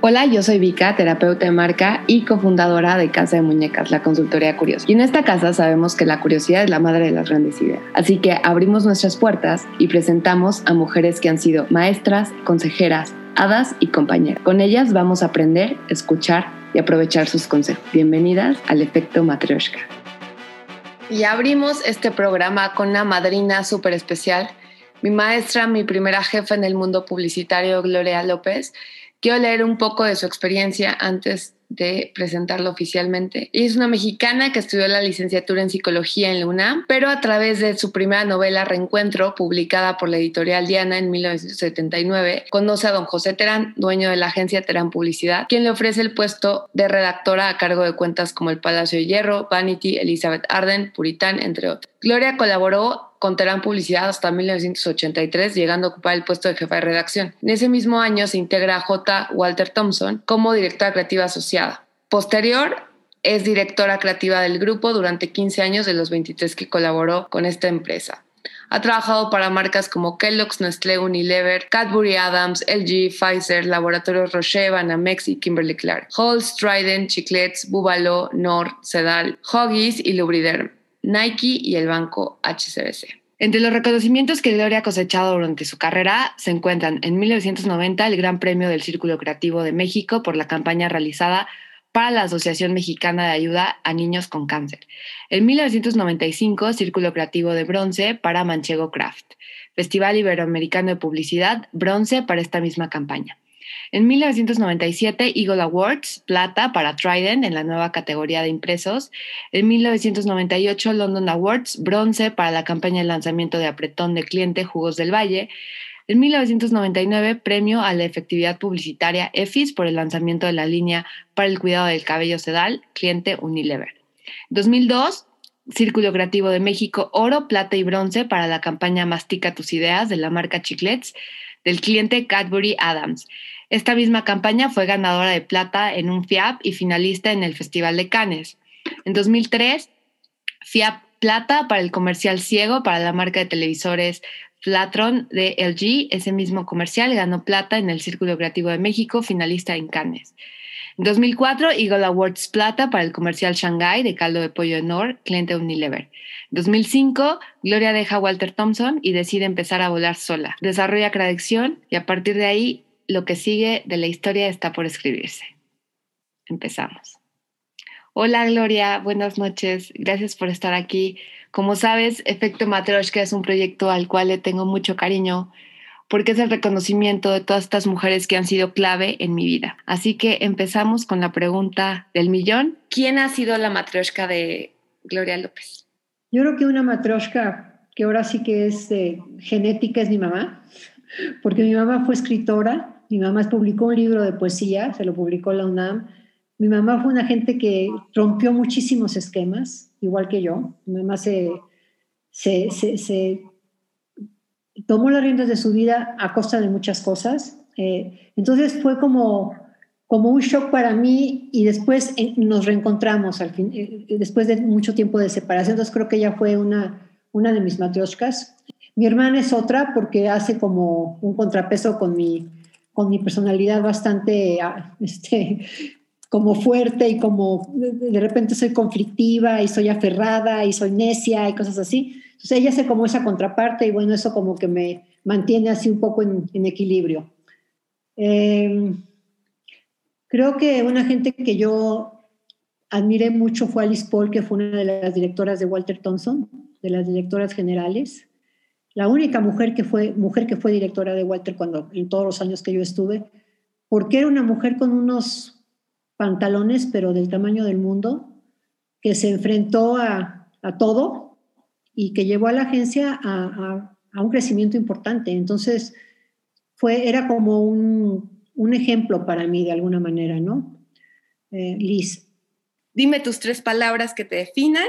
Hola, yo soy Vika, terapeuta de marca y cofundadora de Casa de Muñecas, la consultoría curiosa. Y en esta casa sabemos que la curiosidad es la madre de las grandes ideas. Así que abrimos nuestras puertas y presentamos a mujeres que han sido maestras, consejeras, hadas y compañeras. Con ellas vamos a aprender, escuchar y aprovechar sus consejos. Bienvenidas al efecto Matryoshka. Y abrimos este programa con una madrina súper especial, mi maestra, mi primera jefa en el mundo publicitario, Gloria López Quiero leer un poco de su experiencia antes de presentarlo oficialmente. Ella es una mexicana que estudió la licenciatura en psicología en la UNAM, pero a través de su primera novela Reencuentro, publicada por la editorial Diana en 1979, conoce a don José Terán, dueño de la agencia Terán Publicidad, quien le ofrece el puesto de redactora a cargo de cuentas como El Palacio de Hierro, Vanity, Elizabeth Arden, Puritán, entre otros. Gloria colaboró con Terán Publicidad hasta 1983, llegando a ocupar el puesto de jefa de redacción. En ese mismo año se integra J. Walter Thompson como directora creativa asociada. Posterior, es directora creativa del grupo durante 15 años de los 23 que colaboró con esta empresa. Ha trabajado para marcas como Kellogg's, Nestlé, Unilever, Cadbury Adams, LG, Pfizer, Laboratorios Roche, Banamex y Kimberly Clark, Halls, Trident, Chiclets, Bubalo, Nord, Sedal, Huggies y Lubriderm. Nike y el banco HCBC. Entre los reconocimientos que Gloria ha cosechado durante su carrera se encuentran en 1990 el Gran Premio del Círculo Creativo de México por la campaña realizada para la Asociación Mexicana de Ayuda a Niños con Cáncer. En 1995, Círculo Creativo de Bronce para Manchego Craft. Festival Iberoamericano de Publicidad, bronce para esta misma campaña. En 1997, Eagle Awards, plata para Trident en la nueva categoría de impresos. En 1998, London Awards, bronce para la campaña de lanzamiento de apretón de cliente Jugos del Valle. En 1999, premio a la efectividad publicitaria EFIS por el lanzamiento de la línea para el cuidado del cabello sedal, cliente Unilever. 2002, Círculo Creativo de México, oro, plata y bronce para la campaña Mastica tus ideas de la marca Chiclets del cliente Cadbury Adams. Esta misma campaña fue ganadora de plata en un FIAP y finalista en el Festival de Cannes. En 2003, FIAP plata para el comercial ciego para la marca de televisores Flatron de LG. Ese mismo comercial ganó plata en el Círculo Creativo de México, finalista en Cannes. En 2004, Eagle Awards Plata para el comercial Shanghai de caldo de pollo Nor, cliente Unilever. En 2005, Gloria deja a Walter Thompson y decide empezar a volar sola. Desarrolla Cradección y a partir de ahí lo que sigue de la historia está por escribirse. Empezamos. Hola Gloria, buenas noches. Gracias por estar aquí. Como sabes, Efecto Matroshka es un proyecto al cual le tengo mucho cariño porque es el reconocimiento de todas estas mujeres que han sido clave en mi vida. Así que empezamos con la pregunta del millón. ¿Quién ha sido la matroshka de Gloria López? Yo creo que una matroshka que ahora sí que es genética es mi mamá, porque mi mamá fue escritora mi mamá publicó un libro de poesía, se lo publicó la UNAM. Mi mamá fue una gente que rompió muchísimos esquemas, igual que yo. Mi mamá se, se, se, tomó las riendas de su vida a costa de muchas cosas. Eh, entonces fue como, como un shock para mí y después eh, nos reencontramos al fin, eh, después de mucho tiempo de separación. Entonces creo que ella fue una, una de mis matrioshkas. Mi hermana es otra porque hace como un contrapeso con mi, con mi personalidad bastante, ah, este, como fuerte y como de repente soy conflictiva y soy aferrada y soy necia y cosas así. Entonces ella hace como esa contraparte y bueno, eso como que me mantiene así un poco en, equilibrio. Em, creo que una gente que yo admiré mucho fue Alice Paul, que fue una de las directoras de Walter Thompson, de las directoras generales la única mujer que fue, mujer que fue directora de Walter cuando, en todos los años que yo estuve, porque era una mujer con unos pantalones, pero del tamaño del mundo, que se enfrentó a, todo y que llevó a la agencia a, un crecimiento importante. Entonces, fue, era como un, ejemplo para mí de alguna manera, ¿no? Eh, Liz. Dime tus tres palabras que te definan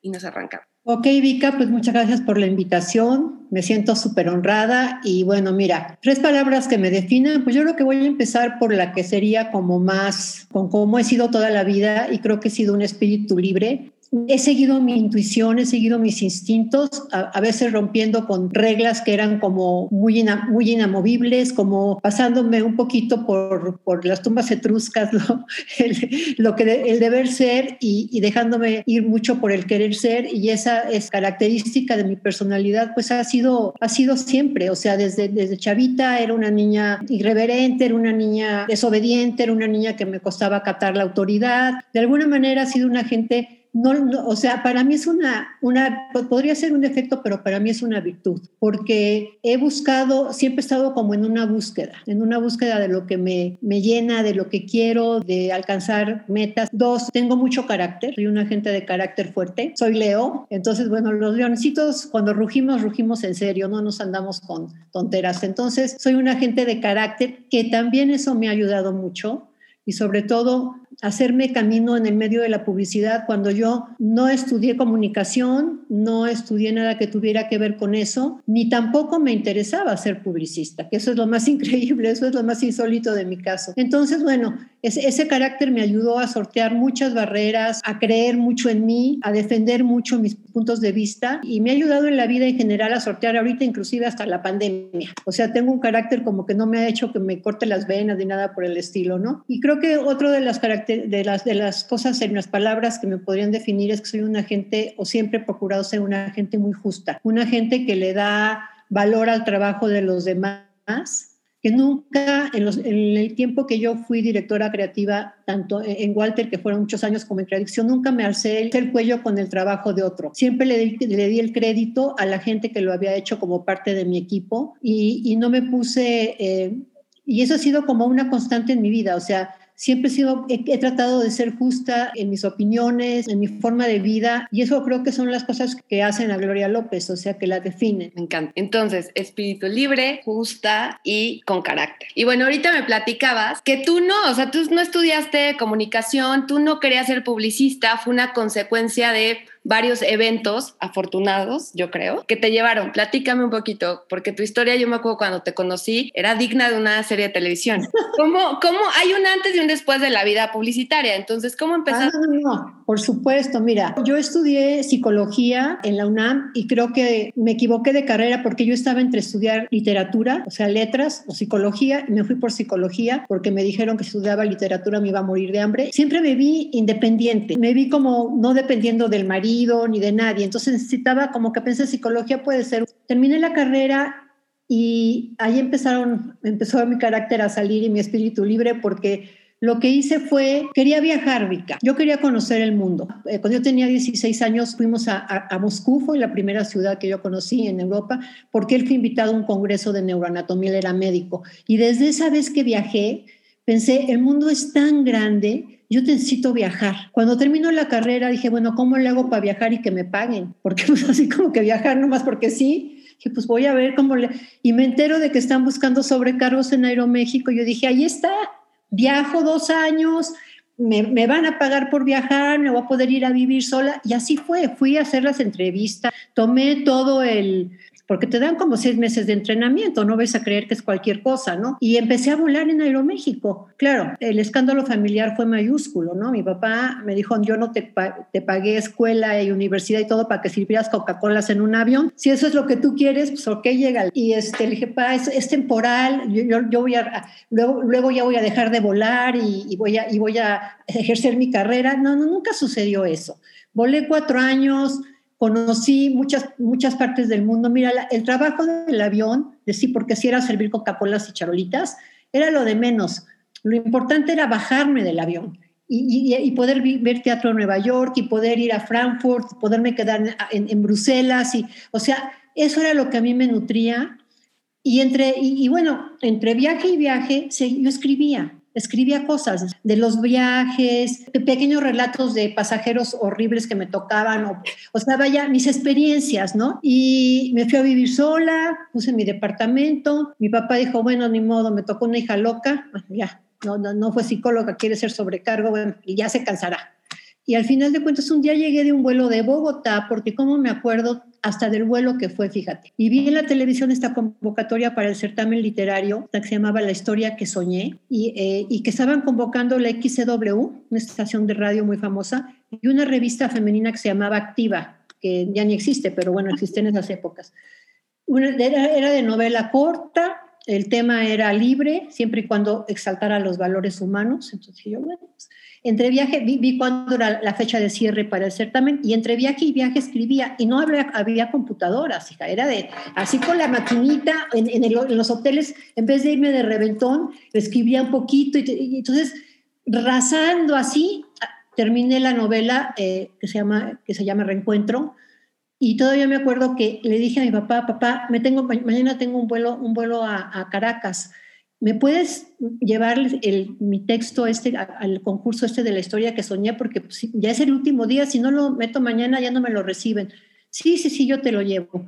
y nos arrancamos. Ok, Vika, pues muchas gracias por la invitación. Me siento súper honrada y bueno, mira, tres palabras que me definen, pues yo creo que voy a empezar por la que sería como más con cómo he sido toda la vida y creo que he sido un espíritu libre he seguido mi intuición, he seguido mis instintos, a, veces rompiendo con reglas que eran como muy, muy inamovibles, como pasándome un poquito por, por las tumbas etruscas, ¿no? el, lo que el deber ser y, dejándome ir mucho por el querer ser y esa es característica de mi personalidad, pues ha sido, ha sido siempre, o sea, desde, desde chavita era una niña irreverente, era una niña desobediente, era una niña que me costaba captar la autoridad, de alguna manera ha sido una gente no, o sea, para mí es una, una, podría ser un defecto, pero para mí es una virtud, porque he buscado, siempre he estado como en una búsqueda, en una búsqueda de lo que me, me llena, de lo que quiero, de alcanzar metas. Dos, tengo mucho carácter, soy una gente de carácter fuerte, soy Leo, entonces, bueno, los leoncitos cuando rugimos, rugimos en serio, no nos andamos con tonteras. Entonces, soy una gente de carácter que también eso me ha ayudado mucho y sobre todo hacerme camino en el medio de la publicidad cuando yo no estudié comunicación, no estudié nada que tuviera que ver con eso, ni tampoco me interesaba ser publicista, que eso es lo más increíble, eso es lo más insólito de mi caso. Entonces, bueno, ese, ese carácter me ayudó a sortear muchas barreras, a creer mucho en mí, a defender mucho mis puntos de vista y me ha ayudado en la vida en general a sortear ahorita inclusive hasta la pandemia. O sea, tengo un carácter como que no me ha hecho que me corte las venas ni nada por el estilo, ¿no? Y creo que otro de las, de las, de las cosas en las palabras que me podrían definir es que soy una gente, o siempre he procurado ser una gente muy justa, una gente que le da valor al trabajo de los demás, que nunca, en, el tiempo que yo fui directora creativa, tanto en Walter, que fueron muchos años como en Tradición, nunca me alcé el, cuello con el trabajo de otro. Siempre le di, le di, el crédito a la gente que lo había hecho como parte de mi equipo y, no me puse... Eh, y eso ha sido como una constante en mi vida, o sea, Siempre he, sido, he, tratado de ser justa en mis opiniones, en mi forma de vida, y eso creo que son las cosas que hacen a Gloria López, o sea, que la definen. Me encanta. Entonces, espíritu libre, justa y con carácter. Y bueno, ahorita me platicabas que tú no, o sea, tú no estudiaste comunicación, tú no querías ser publicista, fue una consecuencia de varios eventos afortunados, yo creo, que te llevaron. Platícame un poquito, porque tu historia, yo me acuerdo cuando te conocí, era digna de una serie de televisión. ¿Cómo, cómo hay un antes y un después de la vida publicitaria? Entonces, ¿cómo empezaste? Ah, no, por supuesto. Mira, yo estudié psicología en la UNAM y creo que me equivoqué de carrera porque yo estaba entre estudiar literatura, o sea, letras o psicología, y me fui por psicología porque me dijeron que estudiaba literatura me iba a morir de hambre. Siempre me vi independiente, me vi como no dependiendo del marido ni de nadie. Entonces necesitaba, como que pensé, psicología puede ser. Terminé la carrera y ahí empezaron, empezó mi carácter a salir y mi espíritu libre porque lo que hice fue, quería viajar, Vika. Yo quería conocer el mundo. Eh, cuando yo tenía 16 años fuimos a, a, Moscú, fue la primera ciudad que yo conocí en Europa, porque él fue invitado a un congreso de neuroanatomía, él era médico. Y desde esa vez que viajé, pensé, el mundo es tan grande yo necesito viajar. Cuando terminó la carrera dije, bueno, ¿cómo le hago para viajar y que me paguen? Porque pues así como que viajar nomás porque sí. Dije, pues voy a ver cómo le... Y me entero de que están buscando sobrecargos en Aeroméxico. Yo dije, ahí está, viajo dos años, me, me, van a pagar por viajar, me voy a poder ir a vivir sola. Y así fue, fui a hacer las entrevistas, tomé todo el, porque te dan como seis meses de entrenamiento, no ves a creer que es cualquier cosa, ¿no? Y empecé a volar en Aeroméxico. Claro, el escándalo familiar fue mayúsculo, ¿no? Mi papá me dijo, yo no te, pagué escuela y universidad y todo para que sirvieras Coca-Colas en un avión. Si eso es lo que tú quieres, pues ok, llega. Y este, le dije, pa, es, temporal, yo, voy a, luego, luego ya voy a dejar de volar y, y, voy a, y voy a ejercer mi carrera. No, no, nunca sucedió eso. Volé cuatro años, conocí muchas, muchas partes del mundo. Mira, el trabajo del avión, de sí, porque si era servir Coca-Colas y charolitas, era lo de menos. Lo importante era bajarme del avión y, poder ver teatro en Nueva York y poder ir a Frankfurt, poderme quedar en, en, Bruselas. Y, o sea, eso era lo que a mí me nutría. Y, entre, y, bueno, entre viaje y viaje, yo escribía escribía cosas de los viajes, de pequeños relatos de pasajeros horribles que me tocaban, o, o sea, vaya, mis experiencias, ¿no? Y me fui a vivir sola, puse mi departamento, mi papá dijo, bueno, ni modo, me tocó una hija loca, ya, no, no, no fue psicóloga, quiere ser sobrecargo, bueno, y ya se cansará. Y al final de cuentas, un día llegué de un vuelo de Bogotá, porque como me acuerdo hasta del vuelo que fue, fíjate. Y vi en la televisión esta convocatoria para el certamen literario, que se llamaba La historia que soñé, y, eh, y que estaban convocando la XCW, una estación de radio muy famosa, y una revista femenina que se llamaba Activa, que ya ni existe, pero bueno, existe en esas épocas. Una, era, era de novela corta, el tema era libre, siempre y cuando exaltara los valores humanos. Entonces yo, bueno, pues, entre viaje, vi, vi cuándo era la fecha de cierre para el certamen y entre viaje y viaje escribía y no había, había computadoras, hija, era de así con la maquinita en, en, los hoteles, en vez de irme de reventón, escribía un poquito y, entonces rasando así, terminé la novela eh, que, se llama, que se llama Reencuentro y todavía me acuerdo que le dije a mi papá, papá, me tengo, mañana tengo un vuelo, un vuelo a Caracas. ¿Me puedes llevar el, mi texto este al concurso este de la historia que soñé? Porque pues, ya es el último día, si no lo meto mañana ya no me lo reciben. Sí, sí, sí, yo te lo llevo.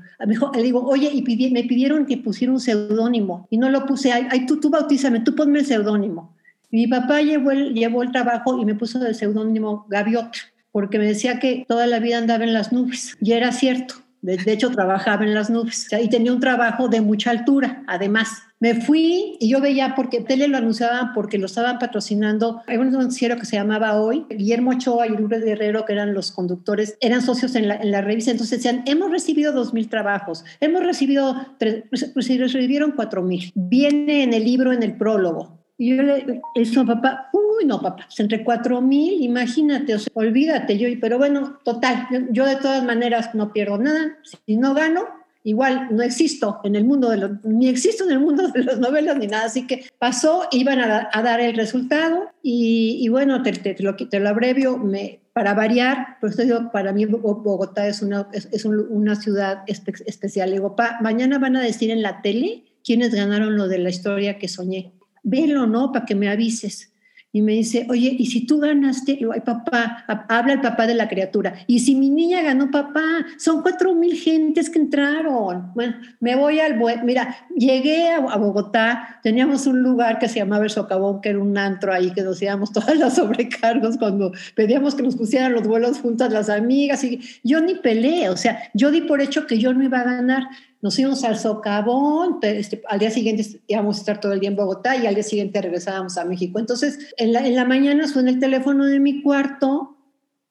Le digo, oye, y pidi, me pidieron que pusiera un seudónimo y no lo puse. Ay, ay, tú, tú bautízame, tú ponme el seudónimo. Mi papá llevó el, llevó el trabajo y me puso el seudónimo Gaviota, porque me decía que toda la vida andaba en las nubes. Y era cierto. De, de hecho, trabajaba en las nubes. O sea, y tenía un trabajo de mucha altura, además. Me fui y yo veía, porque tele lo anunciaban porque lo estaban patrocinando. Hay un noticiero que se llamaba Hoy. Guillermo Ochoa y Lourdes Guerrero, que eran los conductores, eran socios en la, en la revista. Entonces decían, hemos recibido dos mil trabajos, hemos recibido, tres, recibieron cuatro mil. Viene en el libro, en el prólogo. Y yo le eso papá, uy, no, papá, entre cuatro mil, imagínate, o sea, olvídate, yo, pero bueno, total, yo, de todas maneras no pierdo nada, si no gano, igual no existo en el mundo de los, ni existo en el mundo de las novelas ni nada, así que pasó, iban a, dar el resultado y, bueno, te, te, te, lo, te lo abrevio, me, para variar, pues digo, para mí Bogotá es una, es, una ciudad espe especial, digo, pa, mañana van a decir en la tele quiénes ganaron lo de la historia que soñé velo, ¿no? Para que me avises. Y me dice, oye, ¿y si tú ganaste? Y ay, papá, habla el papá de la criatura. Y si mi niña ganó, papá, son cuatro mil gentes que entraron. Bueno, me voy al... Mira, llegué a, a, Bogotá, teníamos un lugar que se llamaba El Socavón, que era un antro ahí, que nos íbamos todas las sobrecargos cuando pedíamos que nos pusieran los vuelos juntas las amigas. Y yo ni peleé, o sea, yo di por hecho que yo no iba a ganar nos íbamos al socavón, este, al día siguiente íbamos a estar todo el día en Bogotá y al día siguiente regresábamos a México. Entonces, en la, en la mañana suena el teléfono de mi cuarto,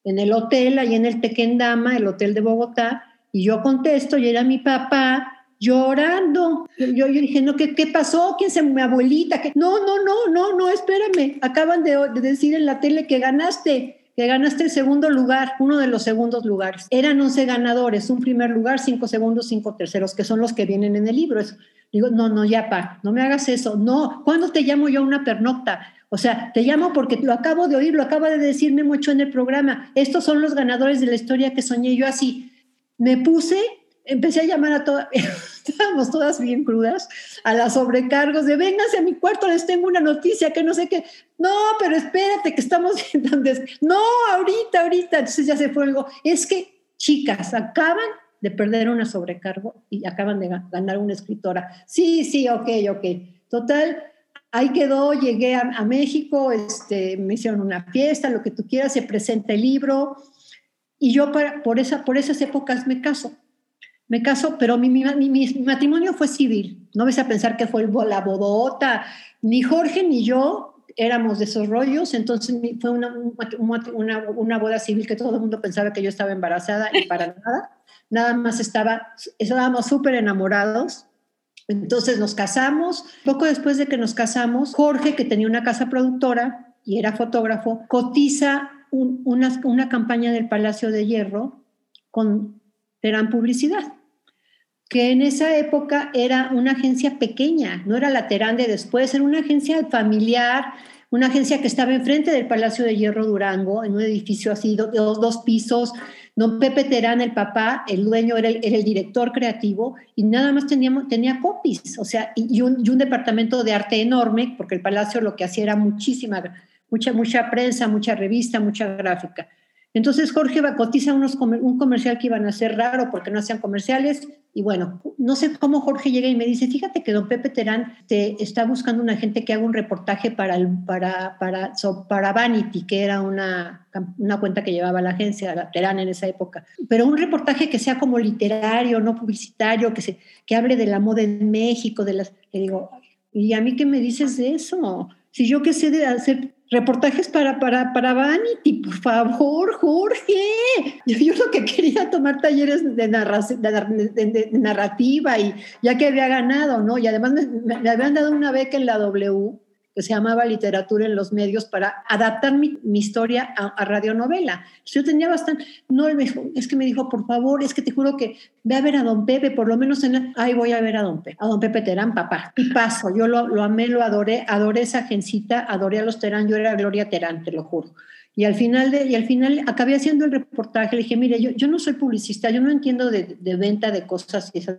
en el hotel, ahí en el Tequendama, el hotel de Bogotá, y yo contesto, y era mi papá llorando. Yo, yo dije, no, ¿qué, ¿qué pasó? ¿Quién se mi abuelita? ¿Qué? No, no, no, no, no, espérame. Acaban de, de decir en la tele que ganaste que ganaste el segundo lugar, uno de los segundos lugares. Eran 11 ganadores, un primer lugar, cinco segundos, cinco terceros, que son los que vienen en el libro. Digo, no, no, ya, pa, no me hagas eso. No, ¿cuándo te llamo yo a una pernocta? O sea, te llamo porque lo acabo de oír, lo acaba de decirme mucho en el programa. Estos son los ganadores de la historia que soñé yo así. Me puse empecé a llamar a todas, estábamos todas bien crudas, a las sobrecargos de vénganse a mi cuarto, les tengo una noticia, que no sé qué, no, pero espérate, que estamos entonces, no, ahorita, ahorita, entonces ya se fue algo, es que chicas, acaban de perder una sobrecargo y acaban de ganar una escritora. Sí, sí, ok, ok. Total, ahí quedó, llegué a, a México, este, me hicieron una fiesta, lo que tú quieras, se presenta el libro. Y yo para, por, esa, por esas épocas me caso me caso, pero mi, mi, mi, mi, matrimonio fue civil. No ves a pensar que fue la bodota. Ni Jorge ni yo éramos de esos rollos, entonces fue una, una, una, boda civil que todo el mundo pensaba que yo estaba embarazada y para nada. Nada más estaba, estábamos súper enamorados. Entonces nos casamos. Poco después de que nos casamos, Jorge, que tenía una casa productora y era fotógrafo, cotiza un, una, una campaña del Palacio de Hierro con gran publicidad que en esa época era una agencia pequeña, no era la de después, era una agencia familiar, una agencia que estaba enfrente del Palacio de Hierro Durango, en un edificio así, dos, dos pisos. Don Pepe Terán, el papá, el dueño, era el, era el director creativo y nada más teníamos, tenía copies, o sea, y un, y un, departamento de arte enorme, porque el Palacio lo que hacía era muchísima, mucha, mucha prensa, mucha revista, mucha gráfica. Entonces Jorge va, cotiza unos, un comercial que iban a hacer raro porque no hacían comerciales y bueno, no sé cómo Jorge llega y me dice, fíjate que don Pepe Terán te está buscando una gente que haga un reportaje para, el, para, para, para Vanity, que era una, una cuenta que llevaba la agencia, la Terán en esa época, pero un reportaje que sea como literario, no publicitario, que, se, que hable de la moda en México, de las... Le digo, ¿y a mí qué me dices de eso? Si yo qué sé de hacer reportajes para, para, para Vanity, por favor, Jorge. Yo, lo que quería tomar talleres de, de, narrativa y ya que había ganado, ¿no? Y además me, habían dado una beca en la W se llamaba Literatura en los Medios para adaptar mi, historia a, a, radionovela. Yo tenía bastante, no, es que me dijo, por favor, es que te juro que ve a ver a don Pepe, por lo menos en, la, ay, voy a ver a don Pepe, a don Pepe Terán, papá. Y paso, yo lo, lo amé, lo adoré, adoré esa gencita, adoré a los Terán, yo era Gloria Terán, te lo juro. Y al final, de, y al final acabé haciendo el reportaje, le dije, mire, yo, yo no soy publicista, yo no entiendo de, de venta de cosas y, esas,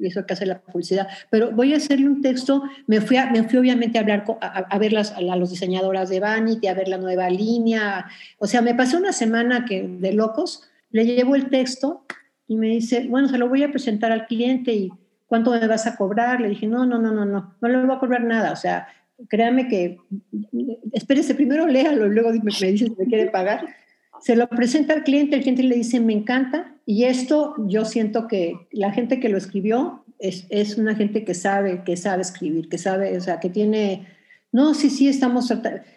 eso que hace la publicidad, pero voy a hacerle un texto, me fui, a, me fui obviamente a hablar, a, a ver las, a los diseñadoras de Vanity, a ver la nueva línea, o sea, me pasé una semana que, de locos, le llevo el texto y me dice, bueno, se lo voy a presentar al cliente y ¿cuánto me vas a cobrar? Le dije, no, no, no, no, no, no le voy a cobrar nada, o sea, créame que, espérese, primero léalo y luego me, me dice si me quiere pagar. Se lo presenta al cliente, el cliente le dice, me encanta, y esto yo siento que la gente que lo escribió es, es una gente que sabe, que sabe escribir, que sabe, o sea, que tiene, no, sí, sí, estamos,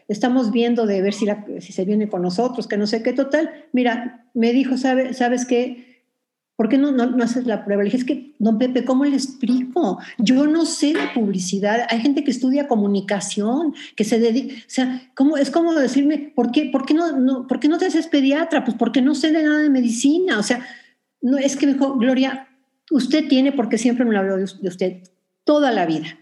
estamos viendo de ver si, la, si se viene con nosotros, que no sé qué, total. Mira, me dijo, ¿sabe, ¿sabes qué? ¿Por qué no, no, no, haces la prueba? Le dije, es que, don Pepe, ¿cómo le explico? Yo no sé de publicidad. Hay gente que estudia comunicación, que se dedica, o sea, ¿cómo, es como decirme, ¿por qué, por qué, no, no, ¿por qué no te haces pediatra? Pues porque no sé de nada de medicina. O sea, no, es que me dijo, Gloria, usted tiene, porque siempre me habló de usted, toda la vida.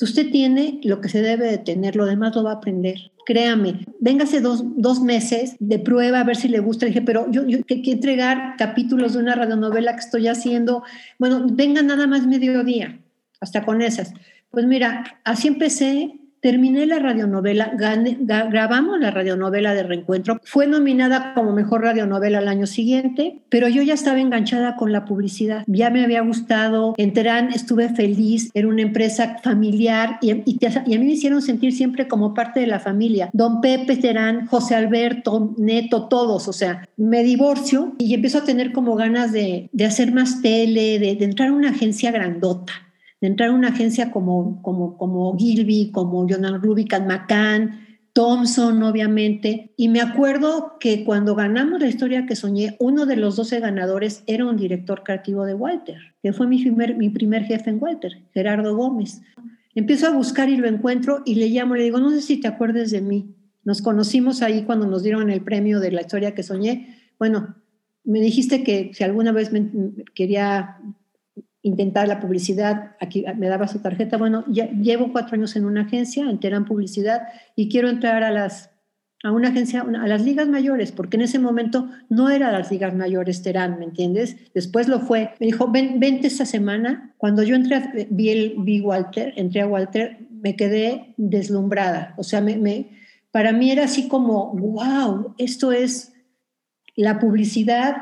Usted tiene lo que se debe de tener, lo demás lo va a aprender créame, véngase dos, dos, meses de prueba a ver si le gusta. Dije, pero yo, yo que, que entregar capítulos de una radionovela que estoy haciendo, bueno, venga nada más mediodía, hasta con esas. Pues mira, así empecé Terminé la radionovela, gané, grabamos la radionovela de Reencuentro. Fue nominada como mejor radionovela al año siguiente, pero yo ya estaba enganchada con la publicidad. Ya me había gustado. En Terán estuve feliz. Era una empresa familiar y, y, te, y, a mí me hicieron sentir siempre como parte de la familia. Don Pepe Terán, José Alberto, Neto, todos. O sea, me divorcio y empiezo a tener como ganas de, de hacer más tele, de, de entrar a una agencia grandota de entrar a una agencia como, como, como Gilby, como Jonathan Rubicon, McCann, Thompson, obviamente. Y me acuerdo que cuando ganamos la historia que soñé, uno de los 12 ganadores era un director creativo de Walter, que fue mi primer, mi primer jefe en Walter, Gerardo Gómez. Empiezo a buscar y lo encuentro y le llamo, le digo, no sé si te acuerdes de mí. Nos conocimos ahí cuando nos dieron el premio de la historia que soñé. Bueno, me dijiste que si alguna vez me quería intentar la publicidad, aquí me daba su tarjeta, bueno, llevo cuatro años en una agencia, entera en publicidad, y quiero entrar a las a una agencia, a las ligas mayores, porque en ese momento no era las ligas mayores Terán, ¿me entiendes? Después lo fue. Me dijo, Ven, vente esta semana. Cuando yo entré, a, vi, el, Walter, entré a Walter, me quedé deslumbrada. O sea, me, para mí era así como, wow, esto es la publicidad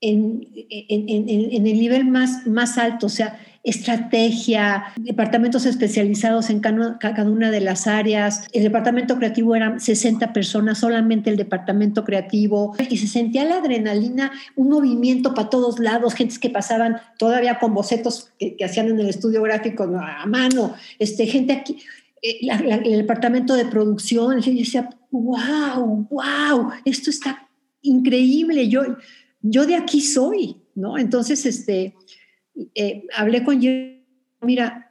en, en, el nivel más, más alto, o sea, estrategia, departamentos especializados en cada una de las áreas. El departamento creativo eran 60 personas, solamente el departamento creativo, y se sentía la adrenalina, un movimiento para todos lados, gentes que pasaban todavía con bocetos que, hacían en el estudio gráfico a mano, este, gente aquí. Eh, el departamento de producción, yo decía, wow, wow, esto está increíble. Yo, yo de aquí soy, ¿no? Entonces, este, eh, hablé con Jerry, mira,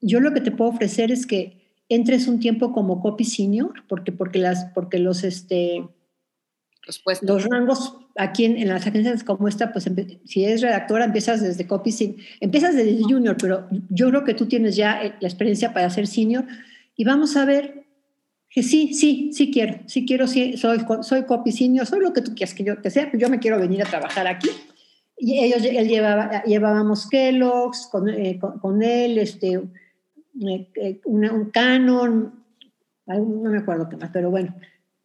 yo lo que te puedo ofrecer es que entres un tiempo como copy senior, porque, porque, las, porque los, este, los, los rangos aquí en, en, las agencias como esta, pues si eres redactora, empiezas desde copy senior, empiezas desde junior, pero yo creo que tú tienes ya eh, la experiencia para ser senior y vamos a ver que sí, sí, sí quiero, sí quiero, sí, soy, soy copicinio, soy lo que tú quieras que yo que sea, yo me quiero venir a trabajar aquí. Y ellos, él llevaba, llevábamos Kellogg's con, eh, con, con, él, este, eh, una, un Canon, no me acuerdo qué más, pero bueno,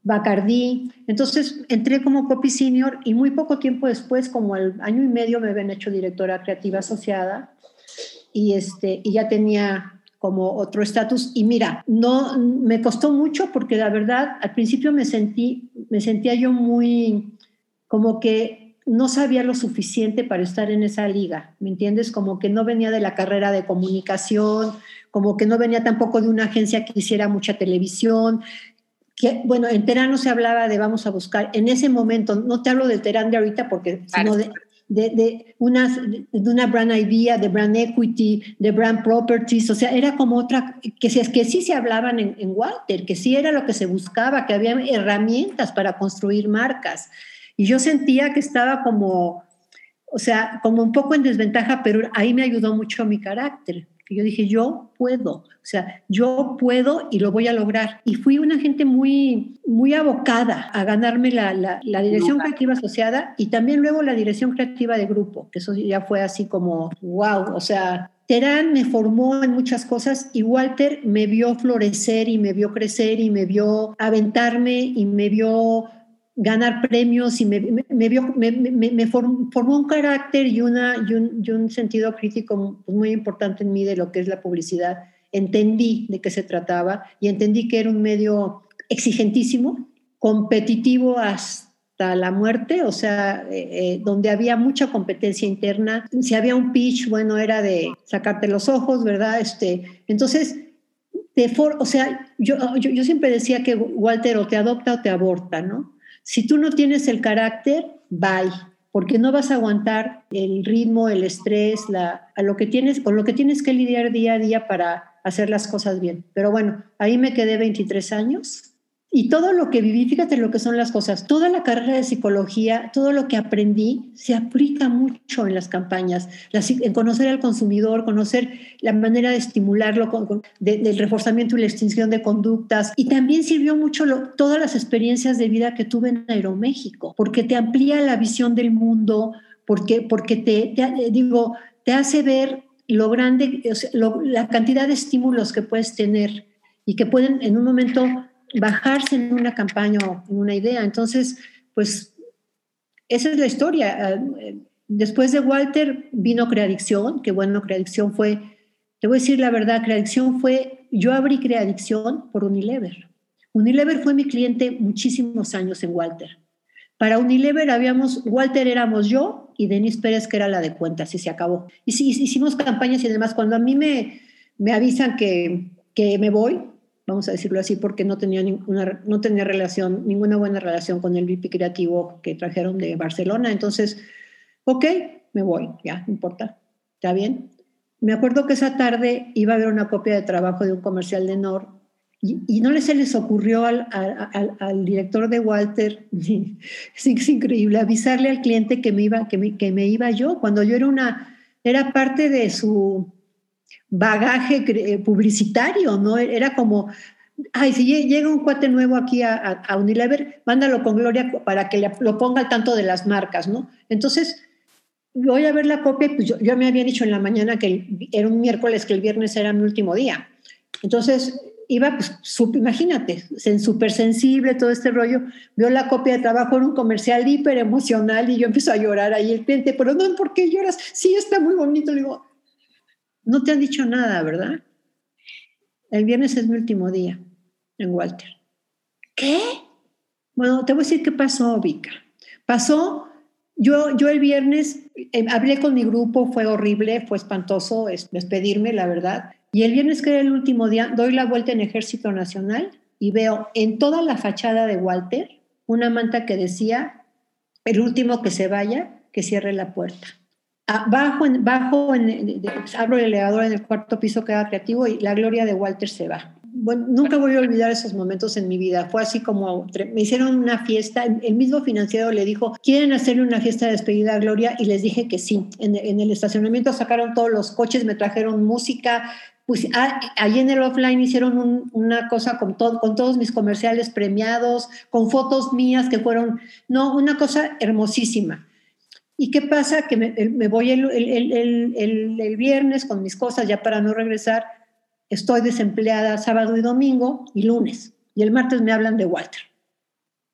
Bacardí. Entonces entré como copy senior y muy poco tiempo después, como al año y medio, me habían hecho directora creativa asociada y, este, y ya tenía como otro estatus. Y mira, no me costó mucho porque la verdad al principio me sentí, me sentía yo muy como que no sabía lo suficiente para estar en esa liga, ¿me entiendes? Como que no venía de la carrera de comunicación, como que no venía tampoco de una agencia que hiciera mucha televisión, que, bueno, en Terán no se hablaba de vamos a buscar, en ese momento, no te hablo del Terán de ahorita, porque, sino de, de, de, una, de una brand idea, de brand equity, de brand properties, o sea, era como otra, que, que sí se hablaban en, en Walter, que sí era lo que se buscaba, que había herramientas para construir marcas. Y yo sentía que estaba como, o sea, como un poco en desventaja, pero ahí me ayudó mucho mi carácter que yo dije, yo puedo, o sea, yo puedo y lo voy a lograr. Y fui una gente muy, muy abocada a ganarme la, la, dirección creativa asociada y también luego la dirección creativa de grupo, que eso ya fue así como, wow, o sea, Terán me formó en muchas cosas y Walter me vio florecer y me vio crecer y me vio aventarme y me vio ganar premios y me, me, vio, me, me formó un carácter y, una, y, un, y un sentido crítico muy importante en mí de lo que es la publicidad. Entendí de qué se trataba y entendí que era un medio exigentísimo, competitivo hasta la muerte, o sea, eh, eh, donde había mucha competencia interna. Si había un pitch, bueno, era de sacarte los ojos, ¿verdad? Este, entonces, for, o sea, yo, yo, yo siempre decía que Walter o te adopta o te aborta, ¿no? Si tú no tienes el carácter, bye, porque no vas a aguantar el ritmo, el estrés, la, a lo que tienes, con lo que tienes que lidiar día a día para hacer las cosas bien. Pero bueno, ahí me quedé 23 años y todo lo que viví, fíjate lo que son las cosas, toda la carrera de psicología, todo lo que aprendí se aplica mucho en las campañas, en conocer al consumidor, conocer la manera de estimularlo, del reforzamiento y la extinción de conductas. Y también sirvió mucho todas las experiencias de vida que tuve en Aeroméxico, porque te amplía la visión del mundo, porque, porque te, te digo, te hace ver lo grande, la cantidad de estímulos que puedes tener y que pueden en un momento bajarse en una campaña o en una idea. Entonces, pues esa es la historia. Ah, después de Walter vino Creadicción, que bueno, Creadicción fue, te voy a decir la verdad, Creadicción fue, yo abrí Creadicción por Unilever. Unilever fue mi cliente muchísimos años en Walter. Para Unilever habíamos, Walter éramos yo y Denise Pérez, que era la de cuentas, y se acabó. Y sí, hicimos campañas y demás. Cuando a mí me, me avisan que, que me voy, vamos a decirlo así, porque no tenía, ninguna, no tenía relación, ninguna buena relación con el VP creativo que trajeron de Barcelona. Entonces, ok, me voy, ya, no importa, está bien. Me acuerdo que esa tarde iba a ver una copia de trabajo de un comercial de Nor y, no se les ocurrió al, al, al, director de Walter, es, increíble, avisarle al cliente que me, iba, que, me, que me iba yo, cuando yo era una, era parte de su bagaje eh, publicitario, ¿no? Era como, ay, si llega un cuate nuevo aquí a, Unilever, mándalo con Gloria para que lo ponga al tanto de las marcas, ¿no? Entonces, voy a ver la copia, pues yo, me había dicho en la mañana que era un miércoles, que el viernes era mi último día. Entonces, iba, pues, imagínate, en súper sensible, todo este rollo, vio la copia de trabajo en un comercial hiper emocional y yo empiezo a llorar ahí el cliente, pero no, ¿por qué lloras? Sí, está muy bonito. Le digo, no te han dicho nada, ¿verdad? El viernes es mi último día en Walter. ¿Qué? Bueno, te voy a decir qué pasó, Vika. Pasó, yo, yo el viernes eh, hablé con mi grupo, fue horrible, fue espantoso despedirme, la verdad. Y el viernes, que era el último día, doy la vuelta en Ejército Nacional y veo en toda la fachada de Walter una manta que decía, el último que se vaya, que cierre la puerta. Ah, bajo, en, bajo en, abro el elevador en el cuarto piso, queda creativo y la gloria de Walter se va. Bueno, nunca voy a olvidar esos momentos en mi vida. Fue así como me hicieron una fiesta. El mismo financiero le dijo, ¿quieren hacerle una fiesta de despedida a Gloria? Y les dije que sí. En, el estacionamiento sacaron todos los coches, me trajeron música. Pues ah, allí en el offline hicieron una cosa con, todo, con todos mis comerciales premiados, con fotos mías que fueron, no, una cosa hermosísima. ¿Y qué pasa? Que me, voy el, el, viernes con mis cosas ya para no regresar. Estoy desempleada sábado y domingo y lunes. Y el martes me hablan de Walter.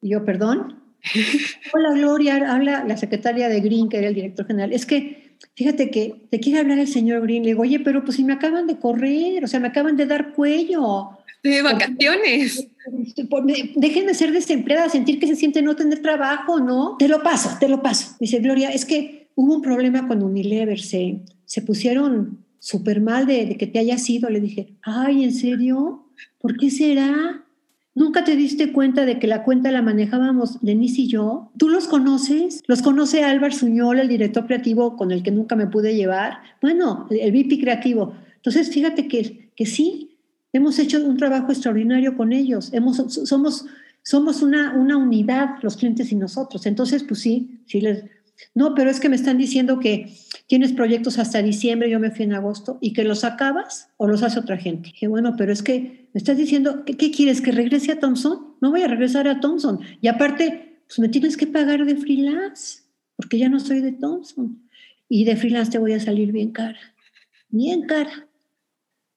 Y yo, perdón. Hola Gloria, habla la secretaria de Green, que era el director general. Es que, fíjate que te quiere hablar el señor Green. Le digo, oye, pero pues si me acaban de correr, o sea, me acaban de dar cuello. De vacaciones. Dejen de ser desempleada, sentir que se siente no tener trabajo, ¿no? Te lo paso, te lo paso. Dice Gloria, es que hubo un problema con Unilever, se, se pusieron súper mal de, de que te hayas ido. Le dije, ay, ¿en serio? ¿Por qué será? ¿Nunca te diste cuenta de que la cuenta la manejábamos Denise y yo? ¿Tú los conoces? ¿Los conoce Álvaro Suñol, el director creativo con el que nunca me pude llevar? Bueno, el VIP creativo. Entonces, fíjate que, que sí, hemos hecho un trabajo extraordinario con ellos. Hemos, somos somos una, una unidad, los clientes y nosotros. Entonces, pues sí, sí les... No, pero es que me están diciendo que tienes proyectos hasta diciembre, yo me fui en agosto, y que los acabas o los hace otra gente. Dije, bueno, pero es que me estás diciendo, ¿qué, quieres? ¿Que regrese a Thompson? No voy a regresar a Thompson. Y aparte, pues me tienes que pagar de freelance, porque ya no soy de Thompson. Y de freelance te voy a salir bien cara, bien cara.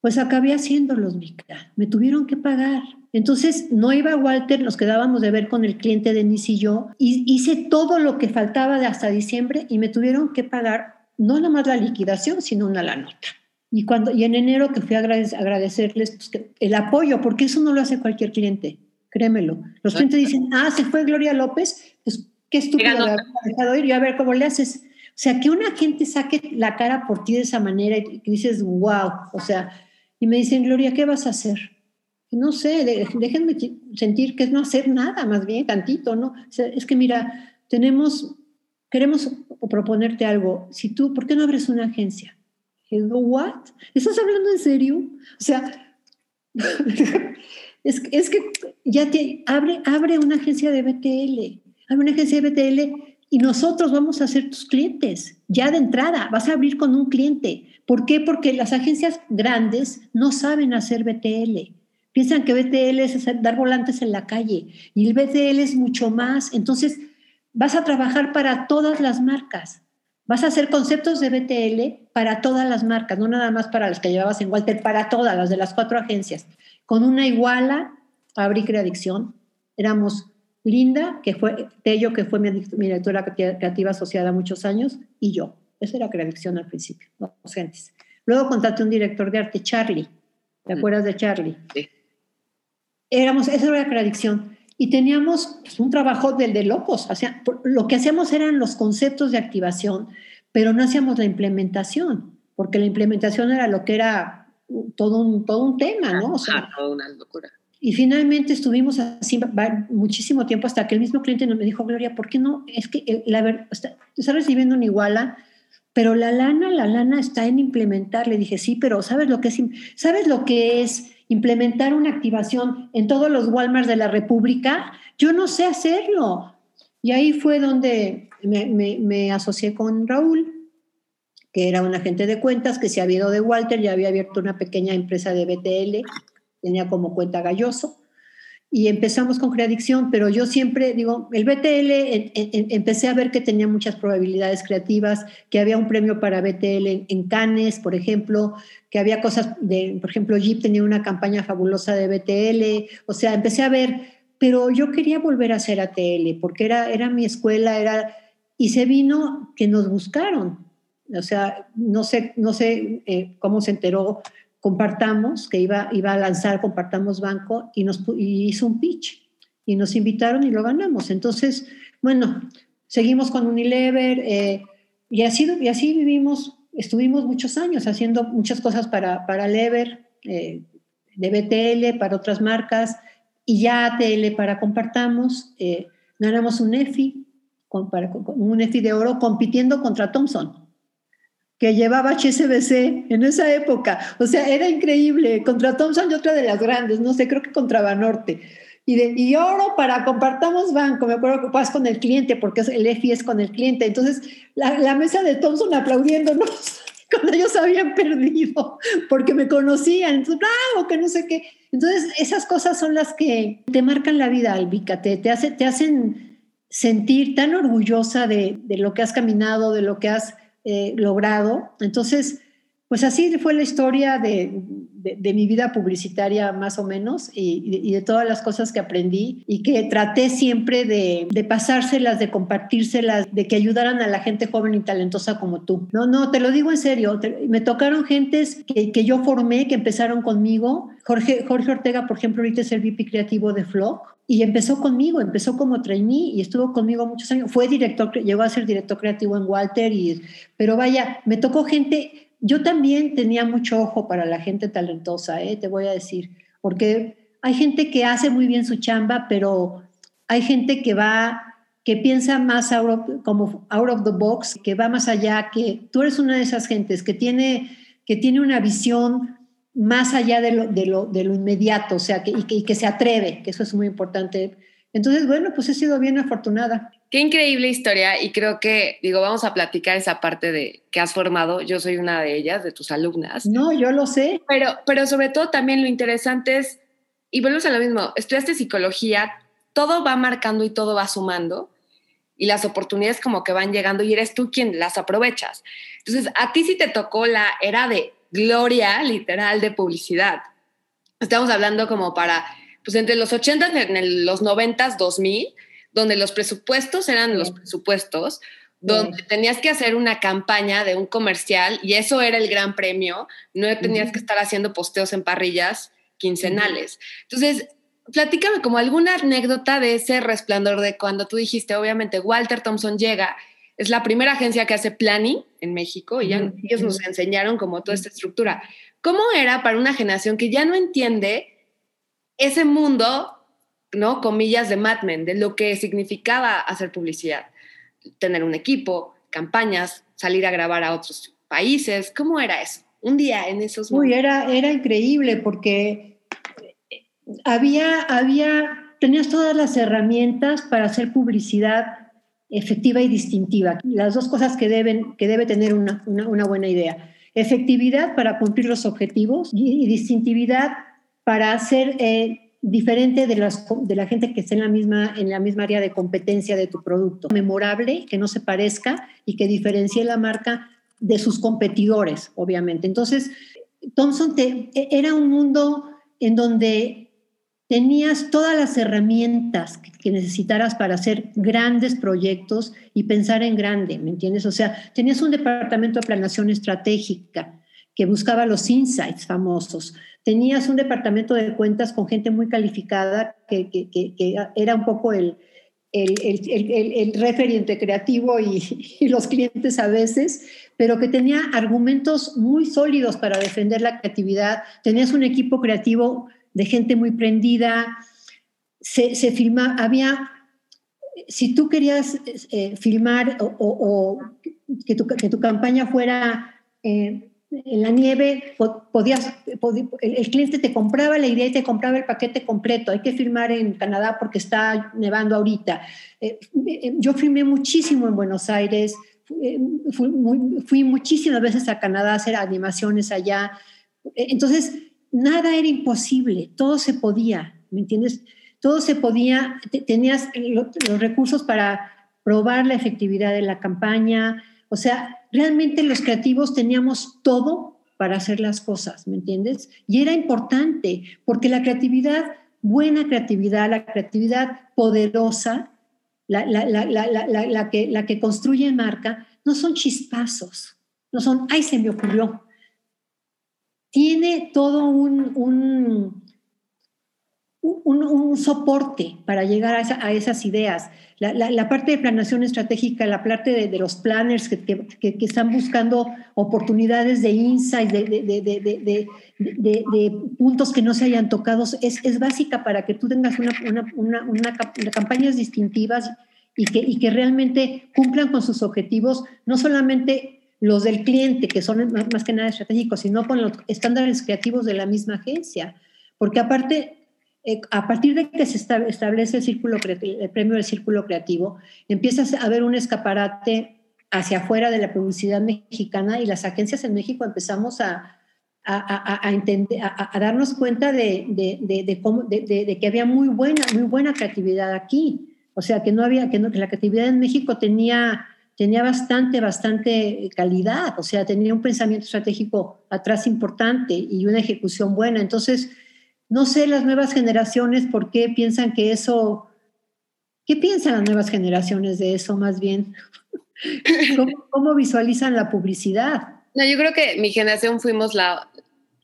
Pues acabé haciéndolos, Mica. Me tuvieron que pagar. Entonces, no iba Walter, nos quedábamos de ver con el cliente Denise y yo, y hice todo lo que faltaba de hasta diciembre y me tuvieron que pagar no nada más la liquidación, sino una la nota. Y, cuando, y en enero que fui a agradecerles pues, el apoyo, porque eso no lo hace cualquier cliente, créemelo. Los clientes dicen, ah, se fue Gloria López, pues qué estúpido haber dejado ir, y a ver cómo le haces. O sea, que una gente saque la cara por ti de esa manera y dices, wow, o sea, y me dicen, Gloria, ¿qué vas a hacer? no sé, déjenme sentir que es no hacer nada, más bien tantito, ¿no? Es que mira, tenemos, queremos proponerte algo. Si tú, ¿por qué no abres una agencia? ¿what? ¿Estás hablando en serio? O sea, es, es, que ya te abre, abre una agencia de BTL, abre una agencia de BTL y nosotros vamos a ser tus clientes. Ya de entrada, vas a abrir con un cliente. ¿Por qué? Porque las agencias grandes no saben hacer BTL. Piensan que BTL es dar volantes en la calle y el BTL es mucho más. Entonces, vas a trabajar para todas las marcas. Vas a hacer conceptos de BTL para todas las marcas, no nada más para las que llevabas en Walter, para todas las de las cuatro agencias. Con una iguala, abrí Creadicción. Éramos Linda, que fue Tello, que fue mi, directora creativa asociada muchos años, y yo. Esa era Creadicción al principio, dos gentes. Luego contraté un director de arte, Charlie. ¿Te acuerdas de Charlie? Sí. Éramos, esa era Creadicción y teníamos pues, un trabajo del de locos. lo que hacíamos eran los conceptos de activación, pero no hacíamos la implementación, porque la implementación era lo que era todo un, todo un tema, ¿no? O sea, una locura. Y finalmente estuvimos así muchísimo tiempo hasta que el mismo cliente nos me dijo, Gloria, ¿por qué no? Es que la verdad, está, recibiendo una iguala, pero la lana, la lana está en implementar. Le dije, sí, pero ¿sabes lo que es? ¿Sabes lo que es? implementar una activación en todos los Walmarts de la República, yo no sé hacerlo. Y ahí fue donde me, asocié con Raúl, que era un agente de cuentas que se había ido de Walter, ya había abierto una pequeña empresa de BTL, tenía como cuenta Galloso y empezamos con Creadicción, pero yo siempre digo, el BTL empecé a ver que tenía muchas probabilidades creativas, que había un premio para BTL en, Cannes, por ejemplo, que había cosas de, por ejemplo, Jeep tenía una campaña fabulosa de BTL, o sea, empecé a ver, pero yo quería volver a hacer ATL, porque era, era mi escuela, era, y se vino que nos buscaron, o sea, no sé, no sé eh, cómo se enteró compartamos, que iba, iba a lanzar Compartamos Banco y, nos, hizo un pitch y nos invitaron y lo ganamos. Entonces, bueno, seguimos con Unilever eh, y, así, y así vivimos, estuvimos muchos años haciendo muchas cosas para, para Lever, eh, de BTL, para otras marcas y ya ATL para Compartamos. Eh, ganamos un EFI, con, un EFI de oro compitiendo contra Thomson que llevaba HSBC en esa época. O sea, era increíble. Contra Thompson y otra de las grandes, no sé, creo que contra Banorte. Y, de, y oro para compartamos banco. Me acuerdo que vas con el cliente, porque el EFI es con el cliente. Entonces, la, mesa de Thompson aplaudiéndonos cuando ellos habían perdido, porque me conocían. Entonces, bravo, que no sé qué. Entonces, esas cosas son las que te marcan la vida, Albica, te, te, hace, te hacen sentir tan orgullosa de, de lo que has caminado, de lo que has eh, logrado. Entonces, pues así fue la historia de, de, mi vida publicitaria más o menos y, de todas las cosas que aprendí y que traté siempre de, de, pasárselas, de compartírselas, de que ayudaran a la gente joven y talentosa como tú. No, no, te lo digo en serio, me tocaron gentes que, que, yo formé, que empezaron conmigo. Jorge, Jorge Ortega, por ejemplo, ahorita es el VP creativo de Flock y empezó conmigo, empezó como trainee y estuvo conmigo muchos años. Fue director, llegó a ser director creativo en Walter, y, pero vaya, me tocó gente, yo también tenía mucho ojo para la gente talentosa, ¿eh? te voy a decir, porque hay gente que hace muy bien su chamba, pero hay gente que va, que piensa más como out of the box, que va más allá, que tú eres una de esas gentes que tiene, que tiene una visión más allá de lo, de lo, inmediato, o sea, que, y, que, se atreve, que eso es muy importante. Entonces, bueno, pues he sido bien afortunada. Qué increíble historia y creo que, digo, vamos a platicar esa parte de que has formado. Yo soy una de ellas, de tus alumnas. No, yo lo sé. Pero, pero sobre todo también lo interesante es, y volvemos a lo mismo, estudiaste psicología, todo va marcando y todo va sumando y las oportunidades como que van llegando y eres tú quien las aprovechas. Entonces, a ti sí te tocó la era de gloria literal de publicidad. Estamos hablando como para, pues entre los 80, en los 90, 2000, donde los presupuestos eran los presupuestos, donde tenías que hacer una campaña de un comercial y eso era el gran premio, no tenías que estar haciendo posteos en parrillas quincenales. Entonces, platícame como alguna anécdota de ese resplandor de cuando tú dijiste, obviamente, Walter Thompson llega es la primera agencia que hace planning en México y ya, ellos nos enseñaron como toda esta estructura. ¿Cómo era para una generación que ya no entiende ese mundo, ¿no? Comillas de Mad Men, de lo que significaba hacer publicidad, tener un equipo, campañas, salir a grabar a otros países. ¿Cómo era eso? Un día en esos Uy, era, era increíble porque había, había, tenías todas las herramientas para hacer publicidad efectiva y distintiva. Las dos cosas que, deben, que debe tener una, una, buena idea. Efectividad para cumplir los objetivos y, distintividad para ser eh, diferente de, las, de la gente que está en la, misma, en la misma área de competencia de tu producto. Memorable, que no se parezca y que diferencie la marca de sus competidores, obviamente. Entonces, Thompson te, e, era un mundo en donde tenías todas las herramientas que, necesitaras para hacer grandes proyectos y pensar en grande, ¿me entiendes? O sea, tenías un departamento de planeación estratégica que buscaba los insights famosos. Tenías un departamento de cuentas con gente muy calificada que, era un poco el, el, el, referente creativo y, los clientes a veces, pero que tenía argumentos muy sólidos para defender la creatividad. Tenías un equipo creativo de gente muy prendida. Se, se filma, había, si tú querías eh, filmar o, que, tu, que, tu, campaña fuera eh, en la nieve, podías, el, cliente te compraba la idea y te compraba el paquete completo. Hay que filmar en Canadá porque está nevando ahorita. Eh, yo filmé muchísimo en Buenos Aires, fui, fui muchísimas veces a Canadá a hacer animaciones allá. Entonces, nada era imposible, todo se podía, ¿me entiendes? Todo se podía, tenías los recursos para probar la efectividad de la campaña, o sea, realmente los creativos teníamos todo para hacer las cosas, ¿me entiendes? Y era importante, porque la creatividad, buena creatividad, la creatividad poderosa, la, que, construye marca, no son chispazos, no son, ay, se me ocurrió, tiene todo un, un, soporte para llegar a, esas ideas. La, la, parte de planeación estratégica, la parte de, de los planners que, que, que, están buscando oportunidades de insights, de, de, puntos que no se hayan tocado, es, es básica para que tú tengas una, una, una, campañas distintivas y que, y que realmente cumplan con sus objetivos, no solamente los del cliente, que son más, que nada estratégicos, sino con los estándares creativos de la misma agencia. Porque aparte, eh, a partir de que se establece el, premio del círculo creativo, empieza a haber un escaparate hacia afuera de la publicidad mexicana y las agencias en México empezamos a, darnos cuenta de, que había muy buena, muy buena creatividad aquí. O sea, que no había, que, no, que la creatividad en México tenía tenía bastante, bastante calidad, o sea, tenía un pensamiento estratégico atrás importante y una ejecución buena. Entonces, no sé las nuevas generaciones por qué piensan que eso, ¿qué piensan las nuevas generaciones de eso más bien? ¿Cómo, cómo visualizan la publicidad? No, yo creo que mi generación fuimos la,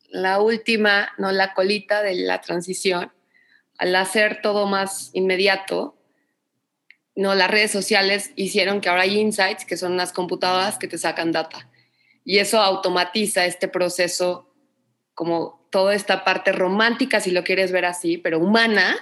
la última, no la colita de la transición, al hacer todo más inmediato no, las redes sociales hicieron que ahora hay insights, que son unas computadoras que te sacan data. Y eso automatiza este proceso, como toda esta parte romántica, si lo quieres ver así, pero humana,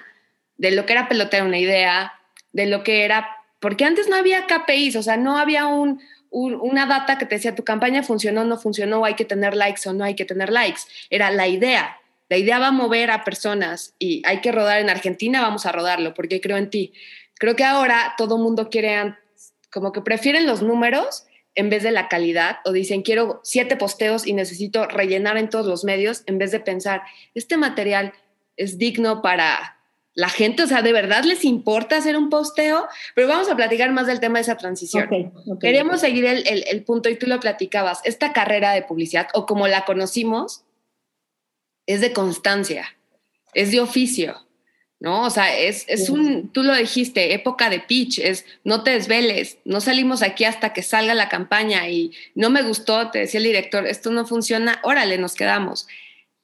de lo que era pelotear una idea, de lo que era, porque antes no había KPIs, o sea, no había un, una data que te decía tu campaña funcionó, no funcionó, hay que tener likes o no hay que tener likes. Era la idea. La idea va a mover a personas y hay que rodar en Argentina, vamos a rodarlo porque creo en ti. Creo que ahora todo mundo quiere, como que prefieren los números en vez de la calidad, o dicen, quiero siete posteos y necesito rellenar en todos los medios, en vez de pensar, este material es digno para la gente, o sea, ¿de verdad les importa hacer un posteo? Pero vamos a platicar más del tema de esa transición. Queríamos seguir el, el, punto y tú lo platicabas. Esta carrera de publicidad, o como la conocimos, es de constancia, es de oficio. ¿No? O sea, es, es, un, tú lo dijiste, época de pitch, es no te desveles, no salimos aquí hasta que salga la campaña y no me gustó, te decía el director, esto no funciona, órale, nos quedamos.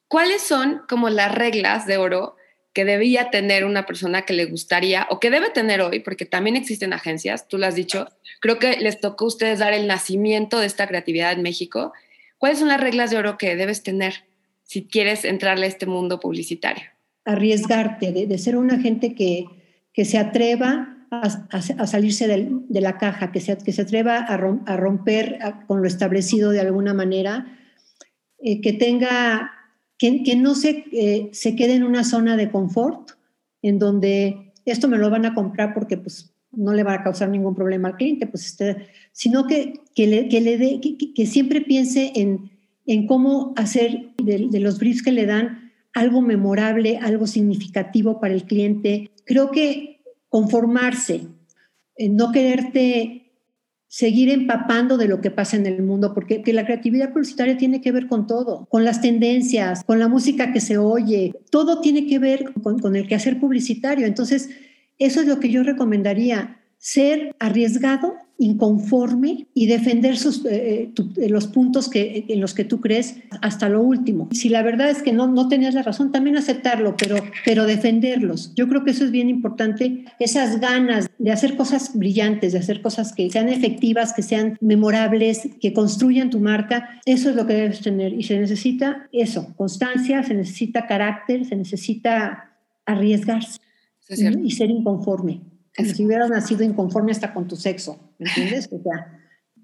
¿Cuáles son como las reglas de oro que debía tener una persona que le gustaría o que debe tener hoy, porque también existen agencias, tú lo has dicho, creo que les tocó a ustedes dar el nacimiento de esta creatividad en México. ¿Cuáles son las reglas de oro que debes tener si quieres entrarle a este mundo publicitario? Arriesgarte, de, ser una gente que, que se atreva a, salirse de, la caja, que se, que se atreva a, romper con lo establecido de alguna manera, eh, que tenga, que, que no se, eh, se quede en una zona de confort, en donde esto me lo van a comprar porque pues no le va a causar ningún problema al cliente, pues este, sino que, que, le, que, le dé, que, siempre piense en, en cómo hacer de, de los briefs que le dan algo memorable, algo significativo para el cliente. Creo que conformarse, eh, no quererte seguir empapando de lo que pasa en el mundo, porque la creatividad publicitaria tiene que ver con todo, con las tendencias, con la música que se oye, todo tiene que ver con, con el quehacer publicitario. Entonces, eso es lo que yo recomendaría, ser arriesgado inconforme y defender sus, eh, eh, los puntos que, en los que tú crees hasta lo último. Si la verdad es que no, no tenías la razón, también aceptarlo, pero, pero defenderlos. Yo creo que eso es bien importante, esas ganas de hacer cosas brillantes, de hacer cosas que sean efectivas, que sean memorables, que construyan tu marca, eso es lo que debes tener. Y se necesita eso, constancia, se necesita carácter, se necesita arriesgarse y ser inconforme si hubieras nacido inconforme hasta con tu sexo, ¿me entiendes? O sea,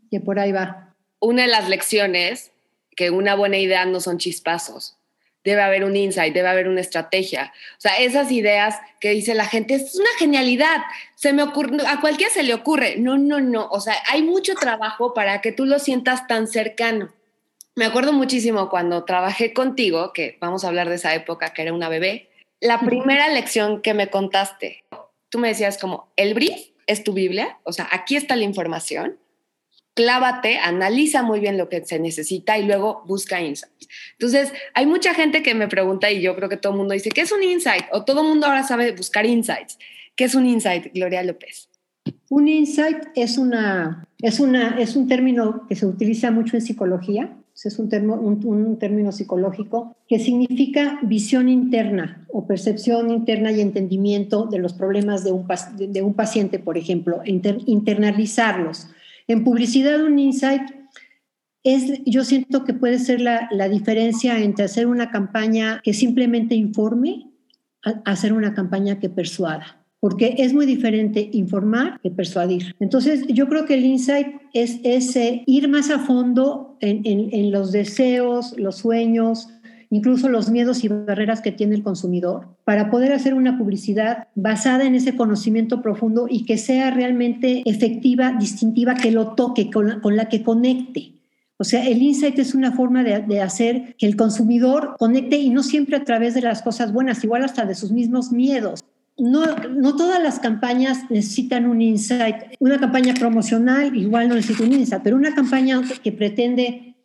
que por ahí va. Una de las lecciones que una buena idea no son chispazos. Debe haber un insight, debe haber una estrategia. O sea, esas ideas que dice la gente, es una genialidad, se me ocurre, a cualquiera se le ocurre. No, no, no. O sea, hay mucho trabajo para que tú lo sientas tan cercano. Me acuerdo muchísimo cuando trabajé contigo, que vamos a hablar de esa época que era una bebé, la primera lección que me contaste, tú me decías como, el brief es tu Biblia, o sea, aquí está la información, clávate, analiza muy bien lo que se necesita y luego busca insights. Entonces, hay mucha gente que me pregunta y yo creo que todo el mundo dice, ¿qué es un insight? O todo el mundo ahora sabe buscar insights. ¿Qué es un insight, Gloria López? Un insight es, una, es, una, es un término que se utiliza mucho en psicología es un, un, término psicológico que significa visión interna o percepción interna y entendimiento de los problemas de un, de un paciente, por ejemplo, internalizarlos. En publicidad, un insight es, yo siento que puede ser la, la diferencia entre hacer una campaña que simplemente informe a hacer una campaña que persuada porque es muy diferente informar que persuadir. Entonces, yo creo que el insight es ese ir más a fondo en, los deseos, los sueños, incluso los miedos y barreras que tiene el consumidor, para poder hacer una publicidad basada en ese conocimiento profundo y que sea realmente efectiva, distintiva, que lo toque, con la, que conecte. O sea, el insight es una forma de, hacer que el consumidor conecte y no siempre a través de las cosas buenas, igual hasta de sus mismos miedos no, no todas las campañas necesitan un insight. Una campaña promocional igual no necesita un insight, pero una campaña que pretende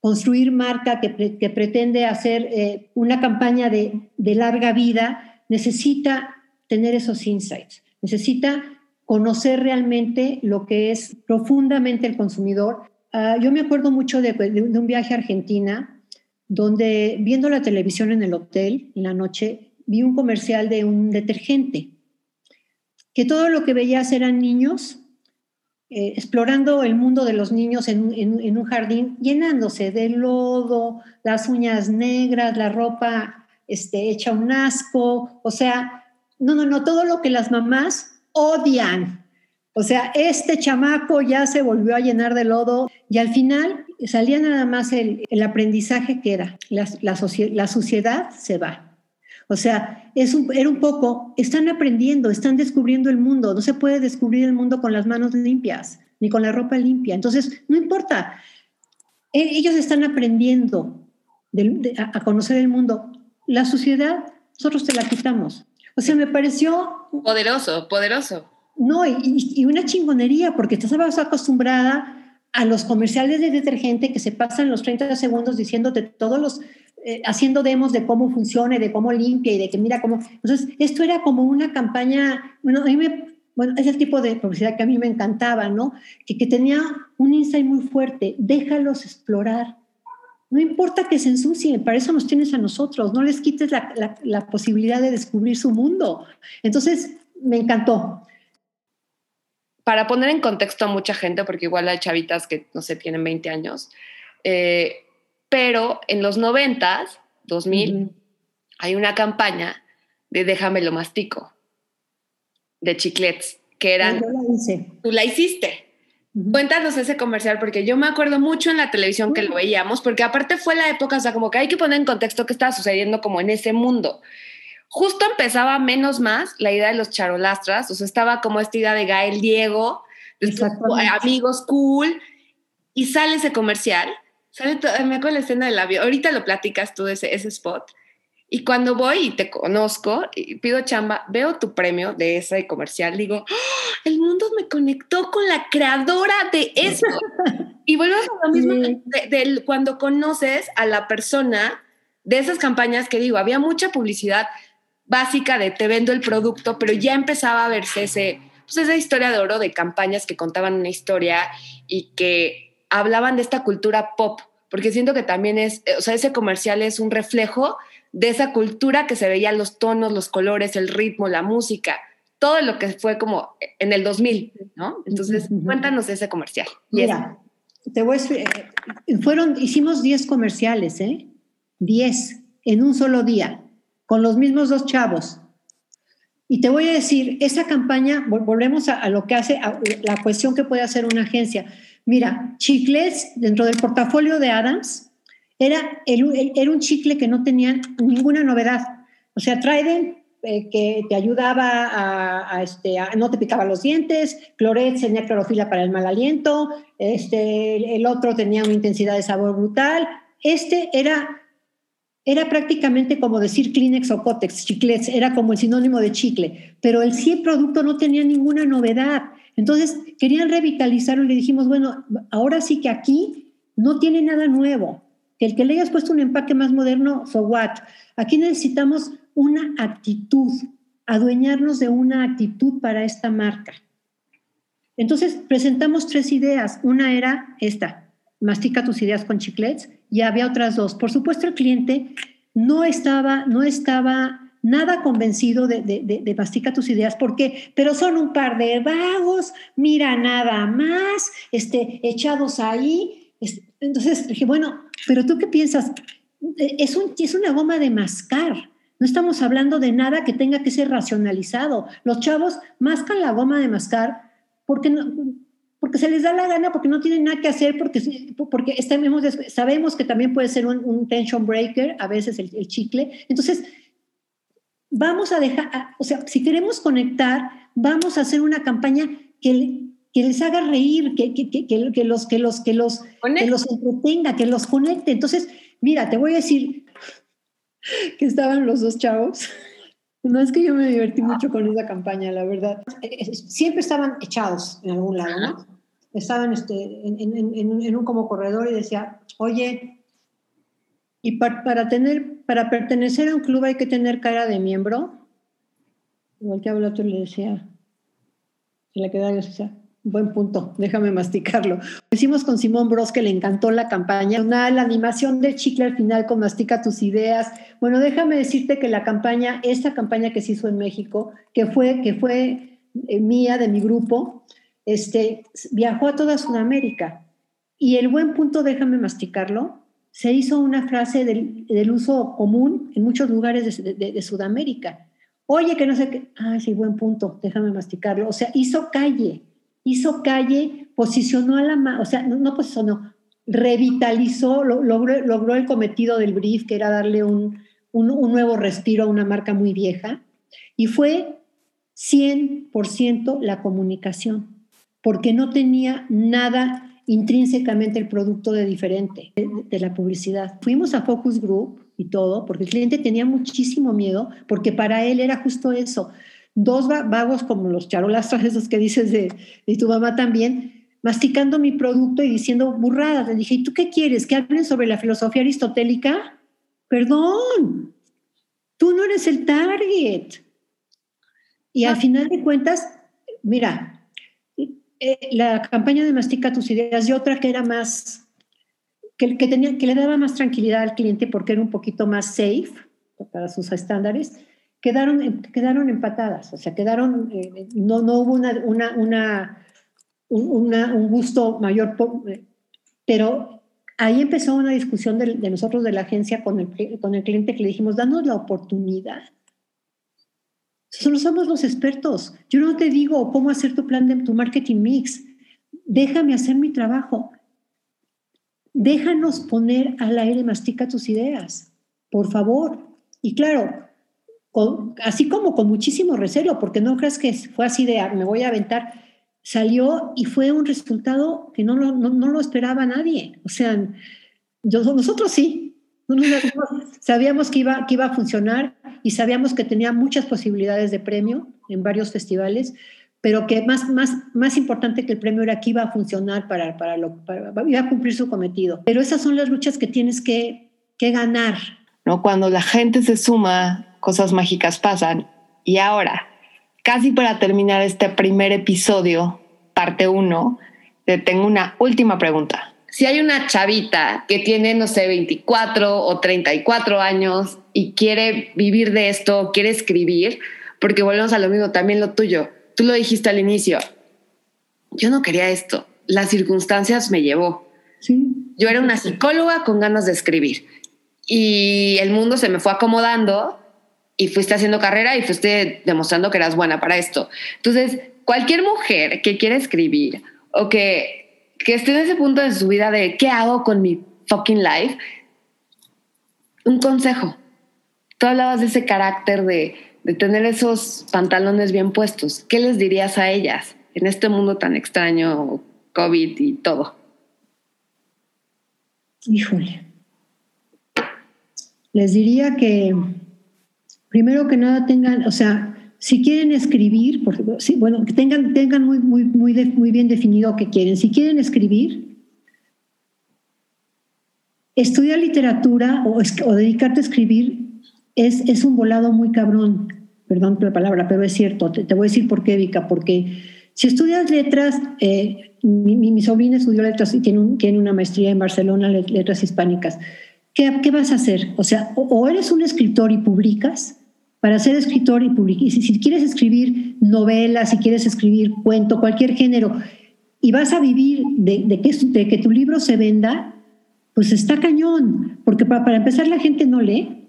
construir marca, que, pretende hacer eh, una campaña de, de larga vida, necesita tener esos insights, necesita conocer realmente lo que es profundamente el consumidor. Ah, yo me acuerdo mucho de, un viaje a Argentina, donde viendo la televisión en el hotel en la noche, vi un comercial de un detergente, que todo lo que veías eran niños eh, explorando el mundo de los niños en, un jardín, llenándose de lodo, las uñas negras, la ropa este, hecha un asco, o sea, no, no, no, todo lo que las mamás odian. O sea, este chamaco ya se volvió a llenar de lodo y al final salía nada más el, el aprendizaje que era, la, la, la suciedad se va. O sea, es un, era un poco, están aprendiendo, están descubriendo el mundo. No se puede descubrir el mundo con las manos limpias, ni con la ropa limpia. Entonces, no importa. E, ellos están aprendiendo a conocer el mundo. La suciedad, nosotros te la quitamos. O sea, me pareció... Poderoso, poderoso. No, y, y una chingonería, porque estás acostumbrada a los comerciales de detergente que se pasan los 30 segundos diciéndote todos los eh, haciendo demos de cómo funciona de cómo limpia y de que mira cómo... Entonces, esto era como una campaña, bueno, a mí bueno, es el tipo de publicidad que a mí me encantaba, ¿no? Que, tenía un insight muy fuerte, déjalos explorar. No importa que se ensucien, para eso nos tienes a nosotros, no les quites la, la, la posibilidad de descubrir su mundo. Entonces, me encantó para poner en contexto a mucha gente, porque igual hay chavitas que, no sé, tienen 20 años, eh, pero en los 90, 2000, hay una campaña de Déjame lo mastico, de chiclets, que eran... Yo la hice. Tú la hiciste. Cuéntanos ese comercial, porque yo me acuerdo mucho en la televisión que lo veíamos, porque aparte fue la época, o sea, como que hay que poner en contexto qué estaba sucediendo como en ese mundo. Justo empezaba menos más la idea de los charolastras, o sea, estaba como esta idea de Gael Diego, amigos cool, y sale ese comercial me acuerdo la escena del avión. Ahorita lo platicas tú de ese, ese spot. Y cuando voy y te conozco y pido chamba, veo tu premio de ese comercial, digo, ¡Ah! el mundo me conectó con la creadora de eso. y vuelvo a lo mismo de, cuando conoces a la persona de esas campañas que digo, había mucha publicidad básica de te vendo el producto, pero ya empezaba a verse ese, pues esa historia de oro de campañas que contaban una historia y que hablaban de esta cultura pop, porque siento que también es, o sea, ese comercial es un reflejo de esa cultura que se veía los tonos, los colores, el ritmo, la música, todo lo que fue como en el 2000, ¿no? Entonces, cuéntanos ese comercial. Mira, te voy a eh, fueron, hicimos 10 comerciales, ¿eh? 10 en un solo día, con los mismos dos chavos. Y te voy a decir, esa campaña, volvemos a, lo que hace, la cuestión que puede hacer una agencia. Mira, chicles dentro del portafolio de Adams era, el, era un chicle que no tenía ninguna novedad. O sea, Trident, eh, que te ayudaba a, este, no te picaba los dientes, Cloret tenía clorofila para el mal aliento, este, el otro tenía una intensidad de sabor brutal. Este era, era prácticamente como decir Kleenex o Cotex, chiclets, era como el sinónimo de chicle, pero el 100 producto no tenía ninguna novedad. Entonces, querían revitalizarlo y le dijimos, bueno, ahora sí que aquí no tiene nada nuevo. Que el que le hayas puesto un empaque más moderno, so what? Aquí necesitamos una actitud, adueñarnos de una actitud para esta marca. Entonces, presentamos tres ideas. Una era esta, mastica tus ideas con chiclets, y había otras dos. Por supuesto, el cliente no estaba, no estaba nada convencido de, de, de, mastica tus ideas, porque, pero son un par de vagos, mira nada más, este, echados ahí. Entonces dije, bueno, pero tú qué piensas? Es, un, es una goma de mascar. No estamos hablando de nada que tenga que ser racionalizado. Los chavos mascan la goma de mascar porque, no, porque se les da la gana, porque no tienen nada que hacer, porque, porque sabemos que también puede ser un, tension breaker, a veces el, el chicle. Entonces, vamos a dejar, o sea, si queremos conectar, vamos a hacer una campaña que, que les haga reír, que, que, que, que los, que, los, que, los, que los entretenga, que los conecte. Entonces, mira, te voy a decir que estaban los dos chavos No es que yo me divertí mucho con esa campaña, la verdad. Siempre estaban echados en algún lado, ¿no? Estaban este, en, un como corredor y decía, oye, y para, tener, para pertenecer a un club hay que tener cara de miembro. Igual que otro le decía, se le quedaba decía, Buen punto, déjame masticarlo. hicimos con Simón Bros, que le encantó la campaña. Una, la animación del chicle al final con Mastica tus ideas. Bueno, déjame decirte que la campaña, esta campaña que se hizo en México, que fue, que fue eh, mía, de mi grupo, este, viajó a toda Sudamérica. Y el buen punto, déjame masticarlo, se hizo una frase del, uso común en muchos lugares de, Sudamérica. Oye, que no sé qué. Ah, sí, buen punto, déjame masticarlo. O sea, hizo calle hizo calle, posicionó a la, o sea, no, posicionó, revitalizó, logró, logró, el cometido del brief, que era darle un, un, nuevo respiro a una marca muy vieja, y fue 100% la comunicación, porque no tenía nada intrínsecamente el producto de diferente de, de, la publicidad. Fuimos a Focus Group y todo, porque el cliente tenía muchísimo miedo, porque para él era justo eso dos vagos como los charolastros esos que dices de, tu mamá también, masticando mi producto y diciendo burradas. Le dije, ¿y tú qué quieres? ¿Que hablen sobre la filosofía aristotélica? Perdón, tú no eres el target. Y al final de cuentas, mira, eh, la campaña de Mastica tus ideas y otra que era más, que, que, tenía, que le daba más tranquilidad al cliente porque era un poquito más safe para sus estándares, quedaron, quedaron empatadas, o sea, quedaron, eh, no, no hubo una, una, una, un gusto mayor, pero ahí empezó una discusión de, nosotros de la agencia con el, con el cliente que le dijimos, danos la oportunidad. Solo somos los expertos. Yo no te digo cómo hacer tu plan de tu marketing mix. Déjame hacer mi trabajo. Déjanos poner al aire, mastica tus ideas, por favor. Y claro, así como con muchísimo recelo, porque no creas que fue así de, ah, me voy a aventar, salió y fue un resultado que no lo, no, lo esperaba nadie. O sea, nosotros sí, sabíamos que iba, que iba a funcionar y sabíamos que tenía muchas posibilidades de premio en varios festivales, pero que más, más, más importante que el premio era que iba a funcionar para, para, lo, iba a cumplir su cometido. Pero esas son las luchas que tienes que, que ganar. ¿No? Cuando la gente se suma cosas mágicas pasan. Y ahora, casi para terminar este primer episodio, parte 1, te tengo una última pregunta. Si hay una chavita que tiene, no sé, 24 o 34 años y quiere vivir de esto, quiere escribir, porque volvemos a lo mismo, también lo tuyo. Tú lo dijiste al inicio. Yo no quería esto. Las circunstancias me llevó. Yo era una psicóloga con ganas de escribir y el mundo se me fue acomodando y fuiste haciendo carrera y fuiste demostrando que eras buena para esto. Entonces, cualquier mujer que quiera escribir o que, que esté en ese punto de su vida de qué hago con mi fucking life, un consejo. Tú hablabas de ese carácter de, de tener esos pantalones bien puestos. ¿Qué les dirías a ellas en este mundo tan extraño, COVID y todo? Híjole. Les diría que primero que nada tengan, o sea, si quieren escribir, bueno, que tengan, tengan muy, bien definido qué quieren. Si quieren escribir, estudiar literatura o, dedicarte a escribir es, un volado muy cabrón. Perdón por la palabra, pero es cierto. Te, voy a decir por qué, Vika, porque si estudias letras, eh, mi, sobrina estudió letras y tiene, una maestría en Barcelona, letras hispánicas. ¿Qué, ¿Qué, vas a hacer? O sea, o eres un escritor y publicas, para ser escritor y publicar. Si, si quieres escribir novelas, si quieres escribir cuento, cualquier género, y vas a vivir de, que, de que tu libro se venda, pues está cañón, porque para, empezar la gente no lee,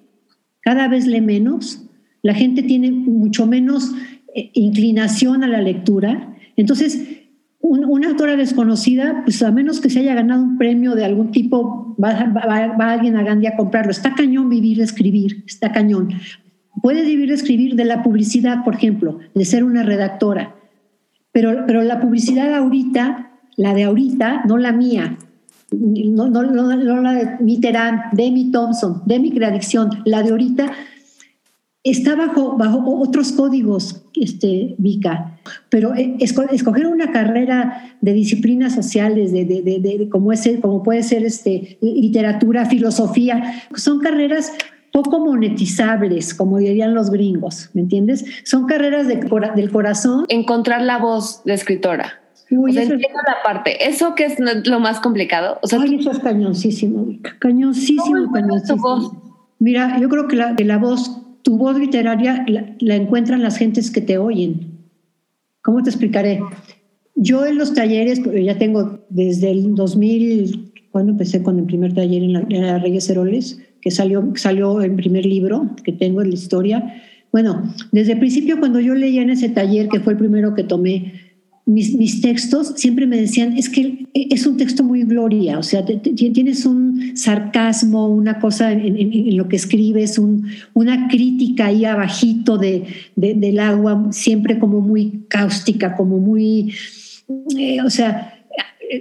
cada vez lee menos, la gente tiene mucho menos eh, inclinación a la lectura. Entonces, una autora desconocida, pues a menos que se haya ganado un premio de algún tipo, va, va alguien a Gandhi a comprarlo. Está cañón vivir, escribir, está cañón. Puede vivir escribir de la publicidad, por ejemplo, de ser una redactora, pero, pero la publicidad ahorita, la de ahorita, no la mía, no, la de Mitterrand, de mi Thompson, de mi Creadicción, la de ahorita, está bajo, bajo otros códigos, este, Vika, pero eh, escoger una carrera de disciplinas sociales, de, de, de, como, es, como puede ser este, literatura, filosofía, son carreras poco monetizables, como dirían los gringos, ¿me entiendes? Son carreras de, del corazón. Encontrar la voz de escritora. Uy, o entiendo la parte. ¿Eso que es lo más complicado? O sea, Ay, eso es cañoncísimo, cañoncísimo, cañoncísimo. Mira, yo creo que la, que la voz tu voz literaria la, encuentran las gentes que te oyen. ¿Cómo te explicaré? Yo en los talleres, ya tengo desde el 2000, cuando empecé con el primer taller en la, Reyes Heroles, que salió, salió el primer libro que tengo en la historia. Bueno, desde el principio cuando yo leía en ese taller, que fue el primero que tomé, mis, textos siempre me decían, es que es un texto muy gloria, o sea, tienes un sarcasmo, una cosa en, lo que escribes, una crítica ahí abajito de, del agua, siempre como muy cáustica, como muy, eh, o sea,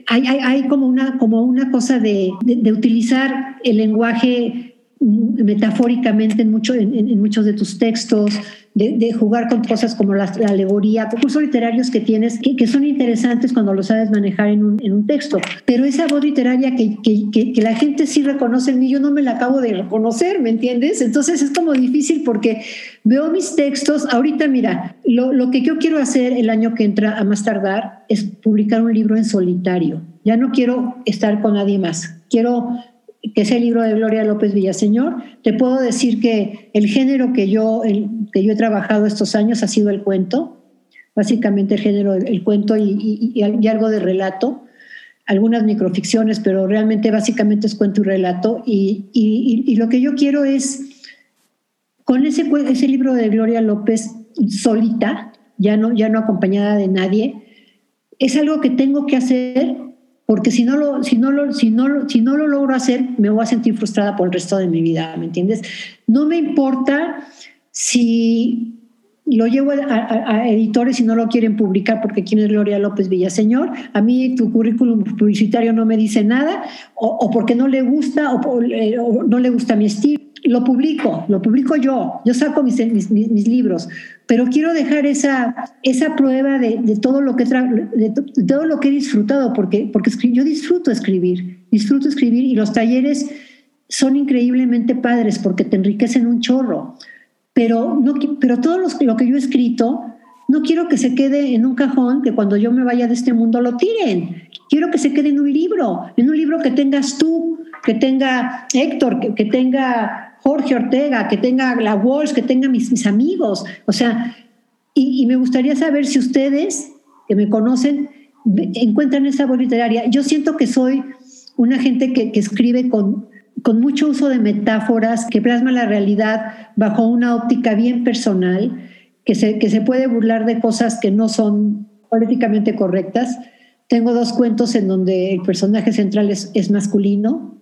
hay, como, una, como una cosa de, utilizar el lenguaje metafóricamente en, mucho, en, muchos de tus textos, de, jugar con cosas como la, alegoría, cursos literarios que tienes que, son interesantes cuando lo sabes manejar en un, en un texto. Pero esa voz literaria que, que, la gente sí reconoce en mí, yo no me la acabo de reconocer, ¿me entiendes? Entonces es como difícil porque veo mis textos, ahorita mira, lo, lo que yo quiero hacer el año que entra a más tardar es publicar un libro en solitario. Ya no quiero estar con nadie más. Quiero que es el libro de Gloria López Villaseñor, te puedo decir que el género que yo, que yo he trabajado estos años ha sido el cuento, básicamente el género del cuento y, algo de relato, algunas microficciones, pero realmente básicamente es cuento y relato. Y, lo que yo quiero es, con ese, ese libro de Gloria López solita, ya no, ya no acompañada de nadie, es algo que tengo que hacer porque si no lo, si no lo, si no, si no lo logro hacer, me voy a sentir frustrada por el resto de mi vida, ¿me entiendes? No me importa si lo llevo a, editores y no lo quieren publicar porque quién es Gloria López Villaseñor, a mí tu currículum publicitario no me dice nada, o, porque no le gusta, o, o no le gusta mi estilo lo publico, lo publico yo, yo saco mis, libros, pero quiero dejar esa, esa prueba de, todo lo que todo lo que he disfrutado, porque, porque yo disfruto escribir, disfruto escribir y los talleres son increíblemente padres porque te enriquecen un chorro, pero, no, pero todo lo que yo he escrito no quiero que se quede en un cajón que cuando yo me vaya de este mundo lo tiren. Quiero que se quede en un libro, en un libro que tengas tú, que tenga Héctor, que, que tenga Jorge Ortega, que tenga la Walsh, que tenga mis, amigos. O sea, y, me gustaría saber si ustedes, que me conocen, encuentran esa voz literaria. Yo siento que soy una gente que, escribe con, con mucho uso de metáforas, que plasma la realidad bajo una óptica bien personal, que se, que se puede burlar de cosas que no son políticamente correctas. Tengo dos cuentos en donde el personaje central es masculino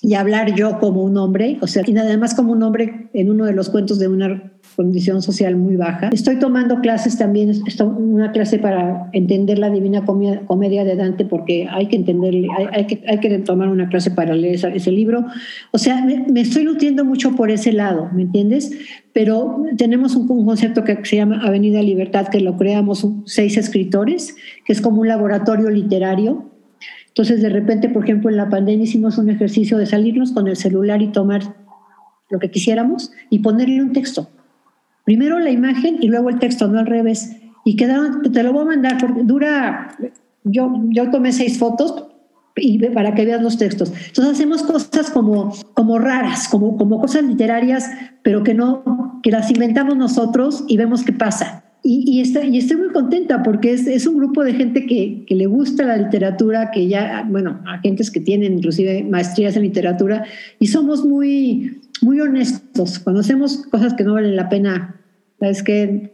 y hablar yo como un hombre, o sea, y nada más como un hombre en uno de los cuentos de una condición social muy baja. Estoy tomando clases también, una clase para entender la Divina Comedia de Dante, porque hay que entenderle, hay, que, hay que tomar una clase para leer ese, libro. O sea, me, estoy nutriendo mucho por ese lado, ¿me entiendes? Pero tenemos un, un concepto que se llama Avenida Libertad, que lo creamos seis escritores, que es como un laboratorio literario entonces, de repente, por ejemplo, en la pandemia hicimos un ejercicio de salirnos con el celular y tomar lo que quisiéramos y ponerle un texto. Primero la imagen y luego el texto, no al revés. Y quedaron, te lo voy a mandar porque dura, yo, yo tomé seis fotos y para que veas los textos. Entonces hacemos cosas como, como raras, como, como cosas literarias, pero que no, que las inventamos nosotros y vemos qué pasa. Y, estoy, y, estoy, muy contenta porque es, es un grupo de gente que, que, le gusta la literatura, que ya, bueno, agentes que tienen inclusive maestrías en literatura, y somos muy, muy honestos. Cuando hacemos cosas que no valen la pena, es que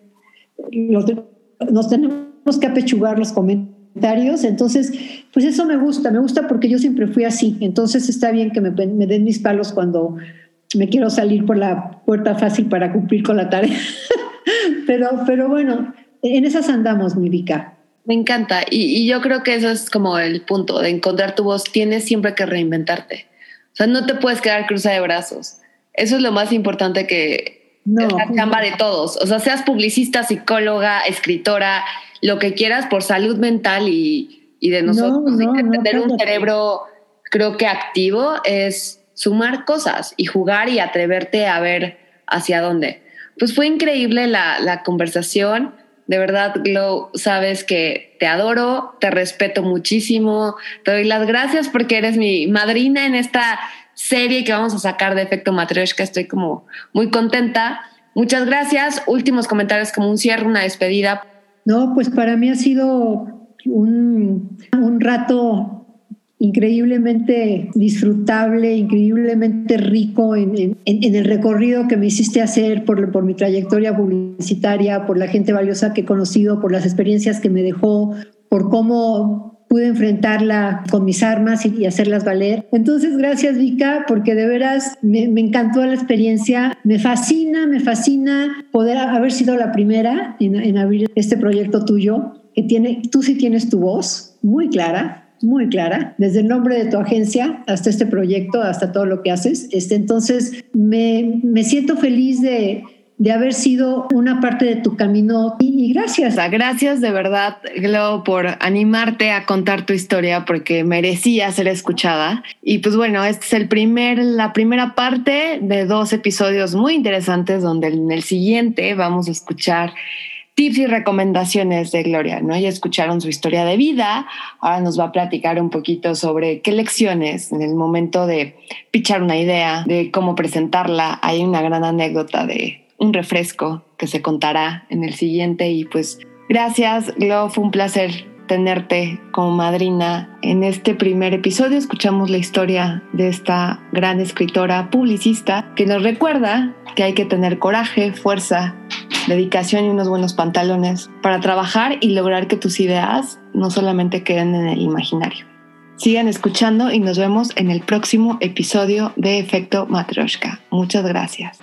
nos tenemos que apechugar los comentarios. Entonces, pues eso me gusta, me gusta porque yo siempre fui así. Entonces está bien que me, me den mis palos cuando me quiero salir por la puerta fácil para cumplir con la tarea. pero, pero bueno, en esas andamos, mi Vika. Me encanta y, yo creo que eso es como el punto de encontrar tu voz. Tienes siempre que reinventarte. O sea, no te puedes quedar cruza de brazos. Eso es lo más importante que, es la chamba de todos. O sea, seas publicista, psicóloga, escritora, lo que quieras por salud mental y, y de nosotros. tener un cerebro, creo que activo, es sumar cosas y jugar y atreverte a ver hacia dónde. Pues fue increíble la, la conversación. De verdad, Glow, sabes que te adoro, te respeto muchísimo, te doy las gracias porque eres mi madrina en esta serie que vamos a sacar de Efecto Matryoshka. Estoy como muy contenta. Muchas gracias. Últimos comentarios como un cierre, una despedida. No, pues para mí ha sido un, un rato increíblemente disfrutable, increíblemente rico en, en, en, el recorrido que me hiciste hacer por, por mi trayectoria publicitaria, por la gente valiosa que he conocido, por las experiencias que me dejó, por cómo pude enfrentarla con mis armas y, hacerlas valer. Entonces, gracias Vika, porque de veras me, encantó la experiencia. Me fascina, me fascina poder haber sido la primera en, en abrir este proyecto tuyo, que tiene, tú sí tienes tu voz muy clara, muy clara, desde el nombre de tu agencia hasta este proyecto, hasta todo lo que haces. Este, entonces, me, me siento feliz de, de haber sido una parte de tu camino y, gracias. Gracias de verdad, Glo, por animarte a contar tu historia porque merecía ser escuchada. Y pues bueno, este es el primer, la primera parte de dos episodios muy interesantes donde en el siguiente vamos a escuchar tips y recomendaciones de Gloria, ¿no? Ya escucharon su historia de vida, ahora nos va a platicar un poquito sobre qué lecciones en el momento de pichar una idea, de cómo presentarla. Hay una gran anécdota de un refresco que se contará en el siguiente. Y pues gracias, Glo, fue un placer tenerte como madrina en este primer episodio. Escuchamos la historia de esta gran escritora publicista que nos recuerda que hay que tener coraje, fuerza, dedicación y unos buenos pantalones para trabajar y lograr que tus ideas no solamente queden en el imaginario. Sigan escuchando y nos vemos en el próximo episodio de Efecto Matryoshka. Muchas gracias.